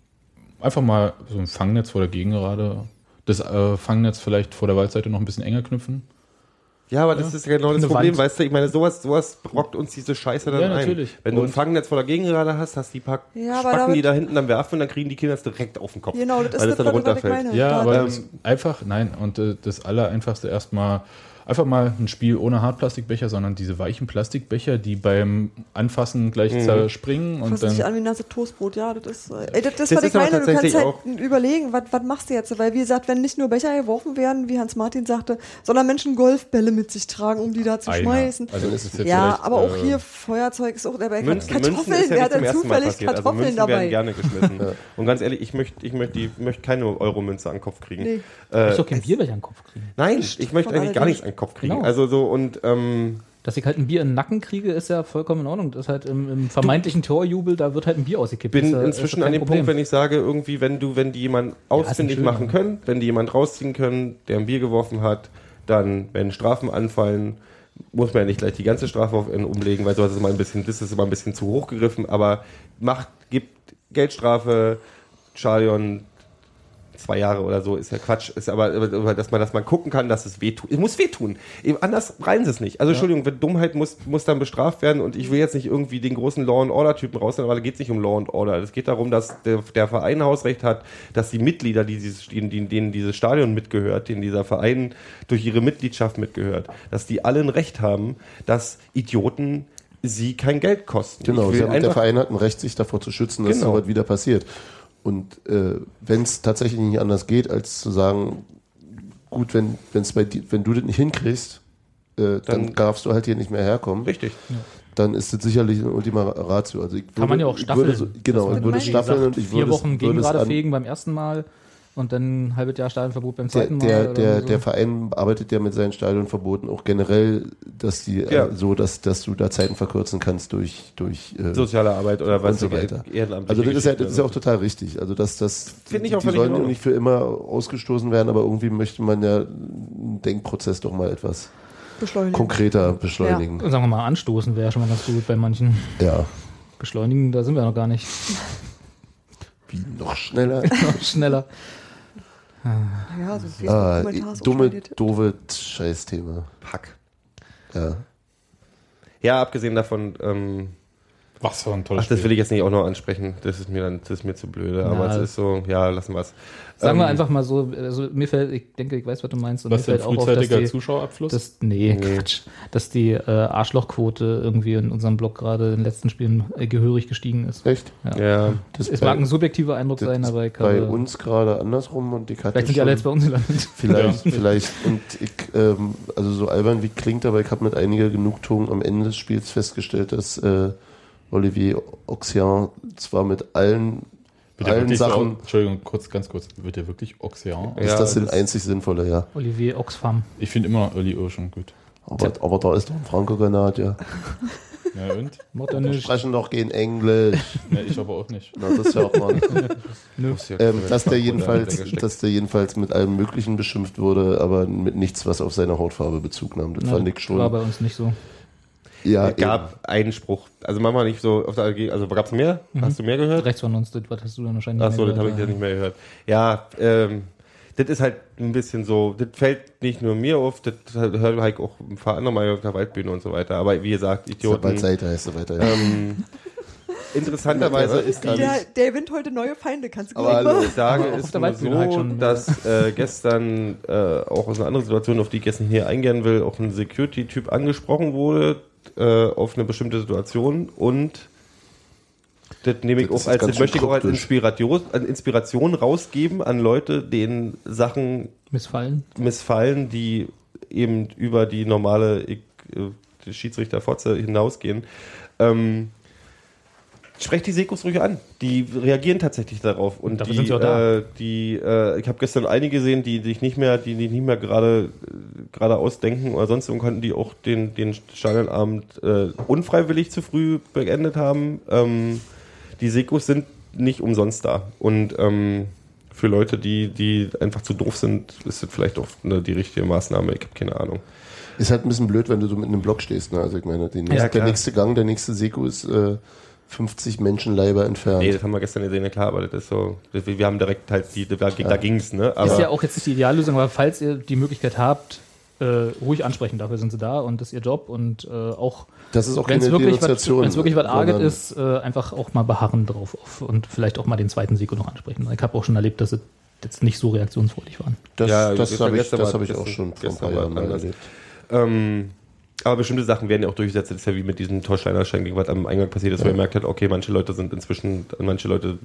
S1: einfach mal so ein Fangnetz vor der Gegengerade, das äh, Fangnetz vielleicht vor der Waldseite noch ein bisschen enger knüpfen.
S2: Ja, aber das ist ja genau das Problem,
S4: Wand.
S2: weißt du? Ich meine, sowas, sowas brockt uns diese Scheiße dann
S1: Ja,
S2: ein.
S1: natürlich.
S2: Wenn du ein Fangnetz vor der Gegengerade hast, hast die paar
S5: Ja,
S2: Spacken, die da hinten dann werfen und dann kriegen die Kinder das direkt auf den Kopf.
S5: Genau, das ist
S2: weil
S5: das,
S2: das dann runterfällt.
S1: Ja, aber
S2: Ähm,
S1: einfach, nein, und äh, das Allereinfachste erstmal einfach mal ein Spiel ohne Hartplastikbecher, sondern diese weichen Plastikbecher, die beim Anfassen gleich zerspringen und
S5: Fasst sich
S1: dann.
S5: an wie ein nasses Toastbrot, ja, das ist, äh, ey, das, das,
S2: Das
S5: was
S2: ist
S5: ich
S2: aber
S5: meine, du kannst halt
S2: auch-
S5: überlegen, was, was machst du jetzt, weil wie gesagt, wenn nicht nur Becher geworfen werden, wie Hans Martin sagte, sondern Menschen Golfbälle mit sich tragen, um die da zu
S1: Einer.
S5: schmeißen.
S1: Also ist jetzt
S5: ja, aber auch
S1: äh,
S5: hier Feuerzeug ist auch dabei.
S2: Münzen,
S5: Kartoffeln,
S2: Münzen ist ja
S5: wer
S2: nicht
S5: hat
S2: zum
S5: denn zufällig.
S2: Also
S5: Kartoffeln
S2: Münzen
S5: dabei?
S2: werden gerne geschmissen. Und ganz ehrlich, ich möchte ich möchte die, möchte keine Euro-Münze an den Kopf kriegen.
S5: Nee.
S2: Äh,
S4: Ich soll kein Bierbecher an den Kopf kriegen.
S2: nein, ich möchte eigentlich gar nichts an den Kopf kriegen.
S4: Genau.
S2: Also so und ähm,
S4: Dass ich halt ein Bier in den Nacken kriege, ist ja vollkommen in Ordnung. Das ist halt im, im vermeintlichen Torjubel, da wird halt ein Bier ausgekippt.
S2: bin
S4: ja-
S2: inzwischen
S4: ja
S2: an dem
S4: Problem.
S2: Punkt, wenn ich sage, irgendwie, wenn du, wenn die jemand ausfindig
S4: schön,
S2: machen
S4: ja.
S2: können, wenn die jemand rausziehen können, der ein Bier geworfen hat, dann, wenn Strafen anfallen, muss man ja nicht gleich die ganze Strafe auf ihn umlegen, weil sowas ist immer ein bisschen, das ist immer ein bisschen zu hoch gegriffen, aber macht, gibt Geldstrafe, Stadion, zwei Jahre oder so, ist ja Quatsch, ist aber, dass man, dass man gucken kann, dass es wehtut. Es muss wehtun. Eben anders sie es nicht. Also, Entschuldigung, wenn Dummheit muss, muss dann bestraft werden und ich will jetzt nicht irgendwie den großen Law and Order Typen rausnehmen, aber da geht es nicht um Law and Order. Es geht darum, dass der, der Verein Hausrecht hat, dass die Mitglieder, die dieses, denen, denen, dieses Stadion mitgehört, denen dieser Verein durch ihre Mitgliedschaft mitgehört, dass die alle ein Recht haben, dass Idioten sie kein Geld kosten.
S3: Genau, der Verein hat ein Recht, sich davor zu schützen, dass
S2: Genau.
S3: sowas wieder passiert. Und äh, wenn es tatsächlich nicht anders geht, als zu sagen, gut, wenn, wenn's bei dir, wenn du das nicht hinkriegst, äh, dann,
S2: Dann-
S3: darfst du halt hier nicht mehr herkommen.
S2: Richtig.
S3: Dann ist das sicherlich ein Ultima Ratio. Also ich würde,
S4: Kann man ja auch
S3: ich
S4: staffeln.
S3: Würde so, genau, ich würde
S5: ich.
S3: staffeln
S4: gesagt,
S3: und ich
S4: vier
S3: würde
S4: Wochen
S3: würde es
S4: Gegengrade
S3: an,
S4: fegen beim ersten Mal und dann ein halbes Jahr Stadionverbot beim
S3: der,
S4: zweiten Mal.
S3: der,
S4: oder
S3: der,
S4: so.
S3: der Verein arbeitet ja mit seinen Stadionverboten auch generell, dass die
S2: Ja.
S3: äh, so, dass, dass du da Zeiten verkürzen kannst durch, durch äh,
S2: Soziale Arbeit oder was
S3: und so weiter. Also das ist, ja, das ist ja auch total richtig. Also dass das
S2: Finde ich
S3: die,
S2: auch
S3: die sollen ja nicht für immer ausgestoßen werden, aber irgendwie möchte man ja einen Denkprozess doch mal etwas
S5: Beschleunigen.
S3: konkreter beschleunigen.
S4: Sagen wir mal, anstoßen wäre schon mal ganz gut bei manchen.
S3: Ja.
S4: Beschleunigen, da sind wir noch gar nicht.
S3: Wie noch schneller.
S4: Schneller.
S5: Ja, so ein
S3: ah, dumme, doofe Scheißthema.
S2: Pack.
S3: Ja.
S2: Ja, abgesehen davon, ähm,
S1: Was für ein tolles
S2: ach, das
S1: Spiel.
S2: will ich jetzt nicht auch noch ansprechen. Das ist mir dann, das ist mir zu blöde. Aber
S4: Na,
S2: es ist so, ja, lassen wir es.
S4: Sagen wir
S2: Ähm,
S4: einfach mal so, also mir fällt, ich denke, ich weiß, was du meinst. Und
S1: Was
S4: mir fällt auch auf, dass
S1: frühzeitiger
S4: die,
S1: Zuschauerabfluss?
S4: dass, nee, Quatsch, dass die äh, Arschlochquote irgendwie in unserem Blog gerade in den letzten Spielen äh, gehörig gestiegen ist.
S3: Echt?
S2: Ja,
S3: Das
S4: Es
S3: bei-
S4: mag ein subjektiver Eindruck
S3: das
S4: sein, aber ich
S3: bei
S4: habe,
S3: uns gerade andersrum und ich hatte
S4: vielleicht sind die alle jetzt bei uns gelandet.
S3: Vielleicht,
S1: Ja.
S3: vielleicht. Und ich, ähm, also so albern wie klingt, aber ich habe mit einiger Genugtuung am Ende des Spiels festgestellt, dass äh, Olivier Oxian zwar mit allen,
S1: Wird
S3: allen Sachen,
S1: So, Entschuldigung, kurz, ganz kurz. Wird der wirklich Oxean?
S3: ist
S2: Ja,
S3: das sind
S2: das-
S3: einzig sinnvolle, ja.
S4: Olivier Oxfam.
S1: Ich finde immer Oli O schon gut.
S3: Aber, aber da ist doch ein Franco-Granat, ja.
S1: Ja, und?
S4: Macht er nicht.
S3: sprechen doch kein Englisch.
S1: Ja, ich aber auch nicht.
S3: Na, das hört man.
S2: muss ja
S3: ähm, dass, der jedenfalls, dass der jedenfalls mit allem Möglichen beschimpft wurde, aber mit nichts, was auf seine Hautfarbe Bezug nahm. Das
S4: Na,
S3: fand ich schon.
S4: War bei uns nicht so.
S3: Ja,
S2: Es gab einen Spruch. Also manchmal nicht so auf der AG, also gab es mehr? Hast du mehr gehört?
S4: Rechts von uns, das was hast du dann wahrscheinlich
S2: Ach so, das habe ich ja nicht mehr gehört. Ja, ähm, das ist halt ein bisschen so, das fällt nicht nur mir auf, das hört halt auch ein paar andere mal auf der Waldbühne und so weiter. Aber wie gesagt,
S3: ja bald
S2: Idioten.
S3: Zeit, heißt so weiter. Ja.
S2: Ähm, interessanterweise ist die,
S5: Der, der gewinnt heute neue Feinde, kannst du
S3: Aber hallo.
S2: ich sage,
S4: auf
S2: ist nur so,
S4: halt schon,
S2: dass äh, gestern äh, auch aus einer anderen Situation, auf die ich gestern hier eingehen will, auch ein Security-Typ angesprochen wurde äh, auf eine bestimmte Situation und Das nehme ich
S3: Das
S2: auch als, das möchte ich auch als. Inspiration, Inspiration rausgeben an Leute, denen Sachen
S4: Missfallen.
S2: missfallen, die eben über die normale ich, äh, Schiedsrichterfotze hinausgehen. Ähm, sprecht die Sekos ruhig an. Die reagieren tatsächlich darauf. Und
S4: Dafür
S2: die,
S4: sind sie auch da.
S2: Äh, die äh, ich habe gestern einige gesehen, die sich nicht mehr, die, die nicht mehr gerade äh, gerade ausdenken oder sonst irgendwo konnten, die auch den, den Stadionabend äh, unfreiwillig zu früh beendet haben. Ähm, die Sekos sind nicht umsonst da. Und ähm, für Leute, die, die einfach zu doof sind, ist das vielleicht auch ne, die richtige Maßnahme. Ich habe keine Ahnung.
S3: Ist halt ein bisschen blöd, wenn du so mit einem Block stehst. Ne? Also ich meine, nächste,
S2: Ja,
S3: der nächste Gang, der nächste Seko ist äh, 50 Menschenleiber entfernt.
S2: Nee, das haben wir gestern gesehen, ja klar, aber das ist so, das, wir haben direkt halt die, da, da ging's, ne?
S4: ist
S2: Aber
S4: ja auch jetzt nicht die Ideallösung, aber falls ihr die Möglichkeit habt, äh, ruhig ansprechen, dafür sind sie da und das ist ihr Job und äh, auch
S3: das ist auch
S4: wenn es wirklich, was- Arget ist, äh, einfach auch mal beharren drauf auf und vielleicht auch mal den zweiten Sieg noch ansprechen. Ich habe auch schon erlebt, dass sie jetzt nicht so reaktionsfreudig waren.
S3: Das,
S2: Ja,
S3: das habe ich, hab ich auch schon vor ein paar Jahren erlebt.
S2: Ähm, aber bestimmte Sachen werden ja auch durchgesetzt. Das ist ja wie mit diesem Torsteinerschein, was am Eingang passiert ist, wo ihr merkt hat, okay, manche Leute sind inzwischen, manche Leute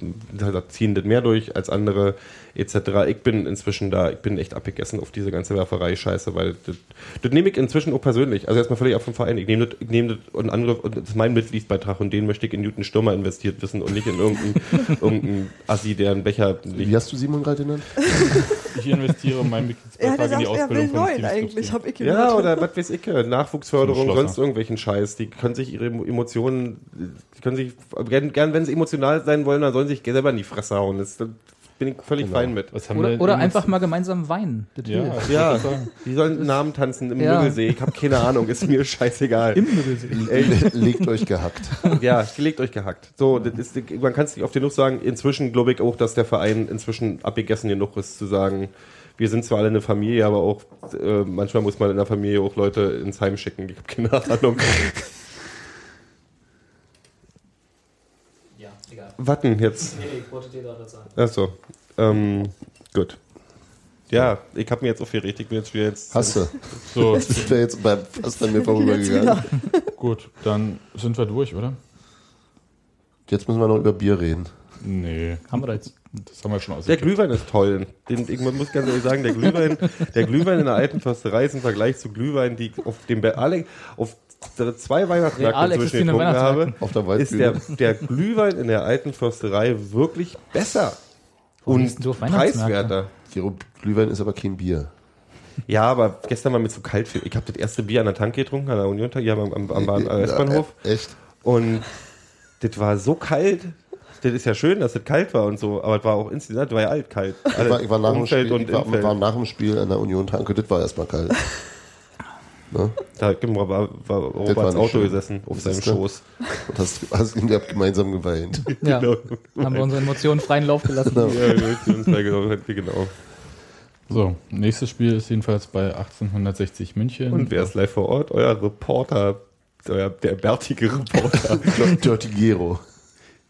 S2: ziehen das mehr durch als andere, etc. Ich bin inzwischen da, ich bin echt abgegessen auf diese ganze Werferei-Scheiße, weil das, das nehme ich inzwischen auch persönlich. Also erstmal völlig ab vom Verein. Ich nehme das, ich nehme das und andere, und das ist mein Mitgliedsbeitrag und den möchte ich in Newton Stürmer investiert wissen und nicht in irgendeinen, irgendeinen Assi, der einen Becher
S3: Wie hast du Simon gerade genannt?
S1: Ich investiere meinen Mitgliedsbeitrag in die
S5: gesagt, er will
S1: Ausbildung von
S5: neun eigentlich,
S1: Stupski.
S5: hab ich
S2: Ja,
S5: gehört.
S2: oder was weiß ich, äh, Nachwuchsförderung, sonst irgendwelchen Scheiß. Die können sich ihre Emo- Emotionen, die können sich, gern, gern wenn sie emotional sein wollen, dann sollen sie sich selber in die Fresse hauen. Das, da bin ich völlig
S3: Genau.
S2: fein mit.
S1: Was haben wir
S4: Oder, oder einfach mal gemeinsam weinen. Das
S1: Ja,
S2: Ja, die sollen Namen tanzen im
S4: Ja.
S2: Müggelsee. Ich habe keine Ahnung, ist mir scheißegal.
S4: Im Müggelsee.
S2: Ey,
S3: Legt euch gehackt.
S2: ja, gelegt euch gehackt. So, das ist, man kann es nicht oft genug sagen. Inzwischen glaube ich auch, dass der Verein inzwischen abgegessen genug ist, zu sagen, wir sind zwar alle eine Familie, aber auch äh, manchmal muss man in der Familie auch Leute ins Heim schicken. Ich habe keine Ahnung.
S4: Ja, egal.
S2: Warten jetzt.
S4: Nee, ich wollte dir gerade sagen.
S2: Achso. Ähm, gut. Ja, ich habe mir jetzt aufgeregt. Ich bin jetzt wieder jetzt.
S3: Hast du.
S1: So,
S3: Das wäre jetzt beim fast an mir vorübergegangen.
S1: gut, dann sind wir durch, oder?
S3: Jetzt müssen wir noch über Bier reden.
S1: Nee,
S4: Haben wir da jetzt.
S1: das haben wir schon
S2: Der
S1: ausgekippt.
S2: Glühwein ist toll. Den, ich muss ganz ehrlich sagen, der Glühwein, der Glühwein in der alten Försterei ist im Vergleich zu Glühwein, die ich auf dem Be- alle, auf zwei inzwischen
S4: existierende
S2: getrunken habe,
S3: der
S2: ist der, der Glühwein in der alten Försterei wirklich besser
S4: Warum
S2: und
S4: gehst du auf Weihnachtsmärkte?
S2: preiswerter.
S3: Glühwein ist aber kein Bier.
S2: Ja, aber gestern war mir zu kalt für. Ich habe das erste Bier an der Tanke getrunken, an der Union, hier am, am, am äh, S-Bahnhof.
S3: Ja, echt?
S2: Und das war so kalt. Das ist ja schön, dass es kalt war und so, aber es war auch insgesamt, war ja alt kalt.
S3: Ich war, ich war, nach, dem Spiel,
S2: und
S3: ich war, war nach dem Spiel an der Union Tanke, das war erstmal kalt. Ne?
S2: Da war, war, war Roberts Auto
S3: schön.
S2: gesessen auf seinem? Schoß.
S3: Und hast, hast ihr habt gemeinsam geweint.
S4: Ja,
S2: Genau.
S4: haben wir unsere Emotionen freien Lauf gelassen.
S2: Ja, genau, genau.
S1: So, nächstes Spiel ist jedenfalls bei 1860 München.
S2: Und wer ist live vor Ort? Euer Reporter, euer, der bärtige Reporter.
S3: Dirty Gero.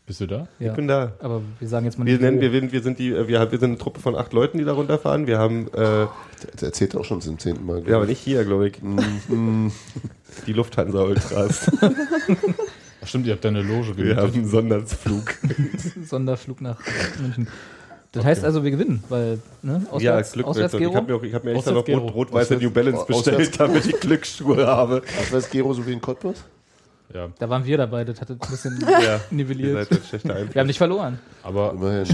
S1: Bist du da?
S4: Ja.
S2: Ich bin da.
S4: Aber wir sagen jetzt mal
S2: Wir,
S4: nicht.
S2: nennen, wir, wir, wir, sind die, wir, wir sind eine Truppe von acht Leuten, die da runterfahren. Wir haben, äh,
S3: Der erzählt auch schon zum zehnten Mal.
S2: ja, aber nicht hier, glaube ich. Die Lufthansa Ultras.
S1: Ach stimmt, ihr habt da eine Loge
S2: Wir haben einen Sonderflug.
S4: Sonderflug nach München. Das heißt also, wir gewinnen, weil, ne?
S2: ja,
S4: Auswärts,
S2: Glück.
S4: auswärts
S2: Ich habe mir, auch- ich hab mir extra noch
S1: Auswärts
S2: rot- rot-weiße
S3: Auswärts-
S2: New Balance bestellt,
S3: auswärts-
S2: damit ich Glücksschuhe habe.
S3: Was weiß Gero so wie in Cottbus?
S1: Ja,
S4: Da waren wir dabei, das hat es ein bisschen
S2: Ja, ihr
S4: nivelliert. Wir haben nicht verloren.
S1: aber
S3: Immerhin.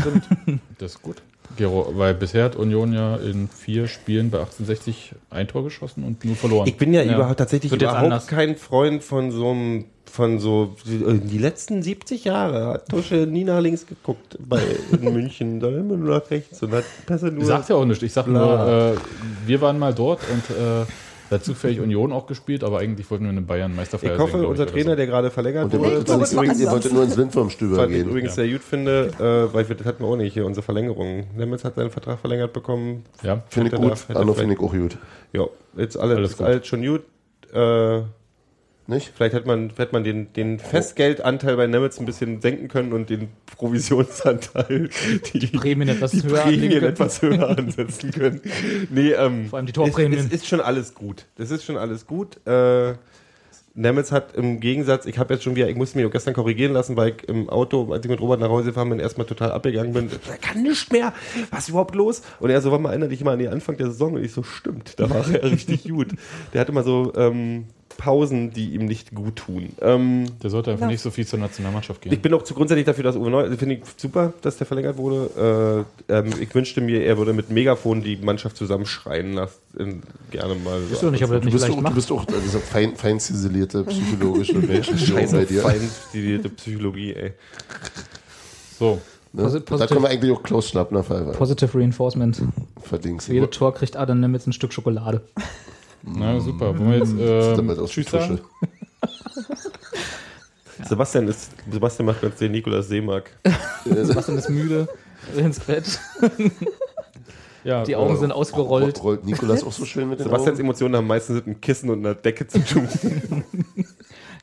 S1: das ist gut. Gero, weil bisher hat Union ja in vier Spielen bei 1860 ein Tor geschossen und nur verloren.
S2: Ich bin ja,
S4: Ja.
S2: überhaupt tatsächlich überhaupt kein Freund von so einem, von so, die letzten 70 Jahre hat Tusche nie nach links geguckt bei in München, sondern immer nur nach rechts und hat Pässe nur.
S1: Sagt ja auch nicht. Ich sag nur, äh, wir waren mal dort und äh, da hat zufällig Union auch gespielt, aber eigentlich wollten wir eine Bayern Meisterfeier
S2: ich hoffe,
S1: sehen,
S2: unser
S1: oder
S2: Trainer,
S1: so.
S2: der gerade verlängert
S3: der
S2: wurde,
S3: wollte,
S5: glaube,
S3: übrigens, wolltet nur ins Lindwurmstüber
S2: was ich
S3: gehen.
S2: übrigens sehr gut finde, äh, weil wir, das hatten wir auch nicht hier, unsere Verlängerung. Nemitz hat seinen Vertrag verlängert bekommen.
S1: Ja,
S3: Finde ich gut.
S2: vielleicht-
S3: finde ich auch gut.
S2: Ja, jetzt alle,
S1: Alles
S2: ist
S1: gut.
S2: alles schon gut. Äh,
S3: Nicht?
S2: Vielleicht hätte man, hätte man den, den Festgeldanteil bei Nemitz ein bisschen senken können und den Provisionsanteil, die
S4: Prämien etwas
S2: die
S4: höher
S2: Prämien etwas höher ansetzen können. Nee, ähm,
S4: Vor allem die Torprämien.
S2: Es, es ist schon alles gut. Das ist schon alles gut. Äh, Nemitz hat im Gegensatz, ich habe jetzt schon wieder, ich musste mich auch gestern korrigieren lassen, weil ich im Auto, als ich mit Robert nach Hause gefahren bin, erstmal total abgegangen bin. Er kann nicht mehr. Was ist überhaupt los? Und er so, warte mal, erinnere dich mal an den Anfang der Saison. Und ich so, stimmt, da war er richtig gut. Der hatte immer so ähm, Pausen, die ihm nicht gut tun. Ähm,
S1: Der sollte einfach
S5: Ja.
S1: nicht so viel zur Nationalmannschaft gehen.
S2: ich bin auch zu grundsätzlich dafür, dass Uwe Neu, also finde ich super, dass der verlängert wurde. Äh, ähm, ich wünschte mir, er würde mit Megafon die Mannschaft zusammenschreien lassen. In, gerne mal.
S4: Bist du nicht, er das
S3: Du bist, auch, du bist auch also fein, fein ziselierte psychologische Reaktion bei
S2: Scheiße,
S3: dir.
S2: feinstilierte Psychologie, ey.
S1: so,
S3: Ne?
S4: Posi-
S3: Da können wir eigentlich auch Klaus Schnappner ver
S4: Positive Reinforcement.
S3: verlinken.
S4: Für jede Tor kriegt Adam Nemitz ein Stück Schokolade.
S1: Na super. Wollen wir jetzt
S3: Damit
S1: äh,
S3: aus
S1: Tschüss sagen?
S2: Sebastian ist, Sebastian macht ganz den Nikolaus Seemark.
S4: Sebastian ist müde, will ins Bett.
S1: Ja,
S4: Die Augen
S1: äh,
S4: sind ausgerollt.
S3: Rollt Nikolas auch so schön mit den
S2: Sebastians
S3: Augen?
S2: Emotionen haben meistens mit einem Kissen und einer Decke zu tun.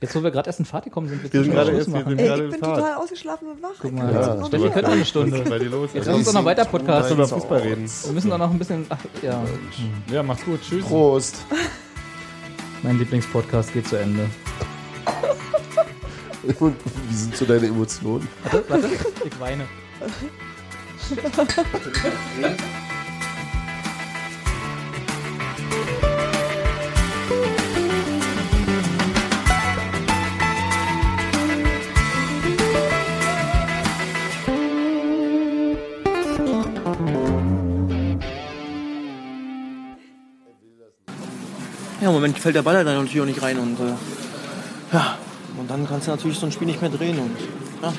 S4: Jetzt, wo wir gerade erst in Fahrt gekommen sind,
S2: Wir
S4: wir
S2: sind gerade erst, wir sind
S5: Ey,
S2: gerade
S5: ich
S2: in
S5: bin
S2: Fahrt.
S5: total ausgeschlafen und wach.
S4: Guck
S5: Ich
S4: mal,
S3: Ja,
S5: noch
S4: Steffi könnte noch eine Stunde.
S2: ist bei dir los?
S4: Jetzt lass uns doch noch weiter podcasten.
S2: über Fußball reden.
S4: Wir müssen doch noch ein bisschen. Ach, ja,
S1: ja, macht's gut. Tschüss.
S3: Prost.
S4: mein Lieblingspodcast geht zu Ende.
S3: Und wie sind so deine Emotionen?
S4: Warte, warte, ich weine.
S6: Ja, im Moment fällt der Ball dann natürlich auch nicht rein und äh, ja, und dann kannst du natürlich so ein Spiel nicht mehr drehen und ja,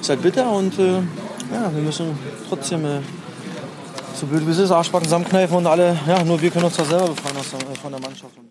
S6: ist halt bitter und äh, ja, wir müssen trotzdem äh, so blöd wie es ist, Arschbacken zusammenkneifen und alle, ja, nur wir können uns da selber befreien aus der, äh, von der Mannschaft.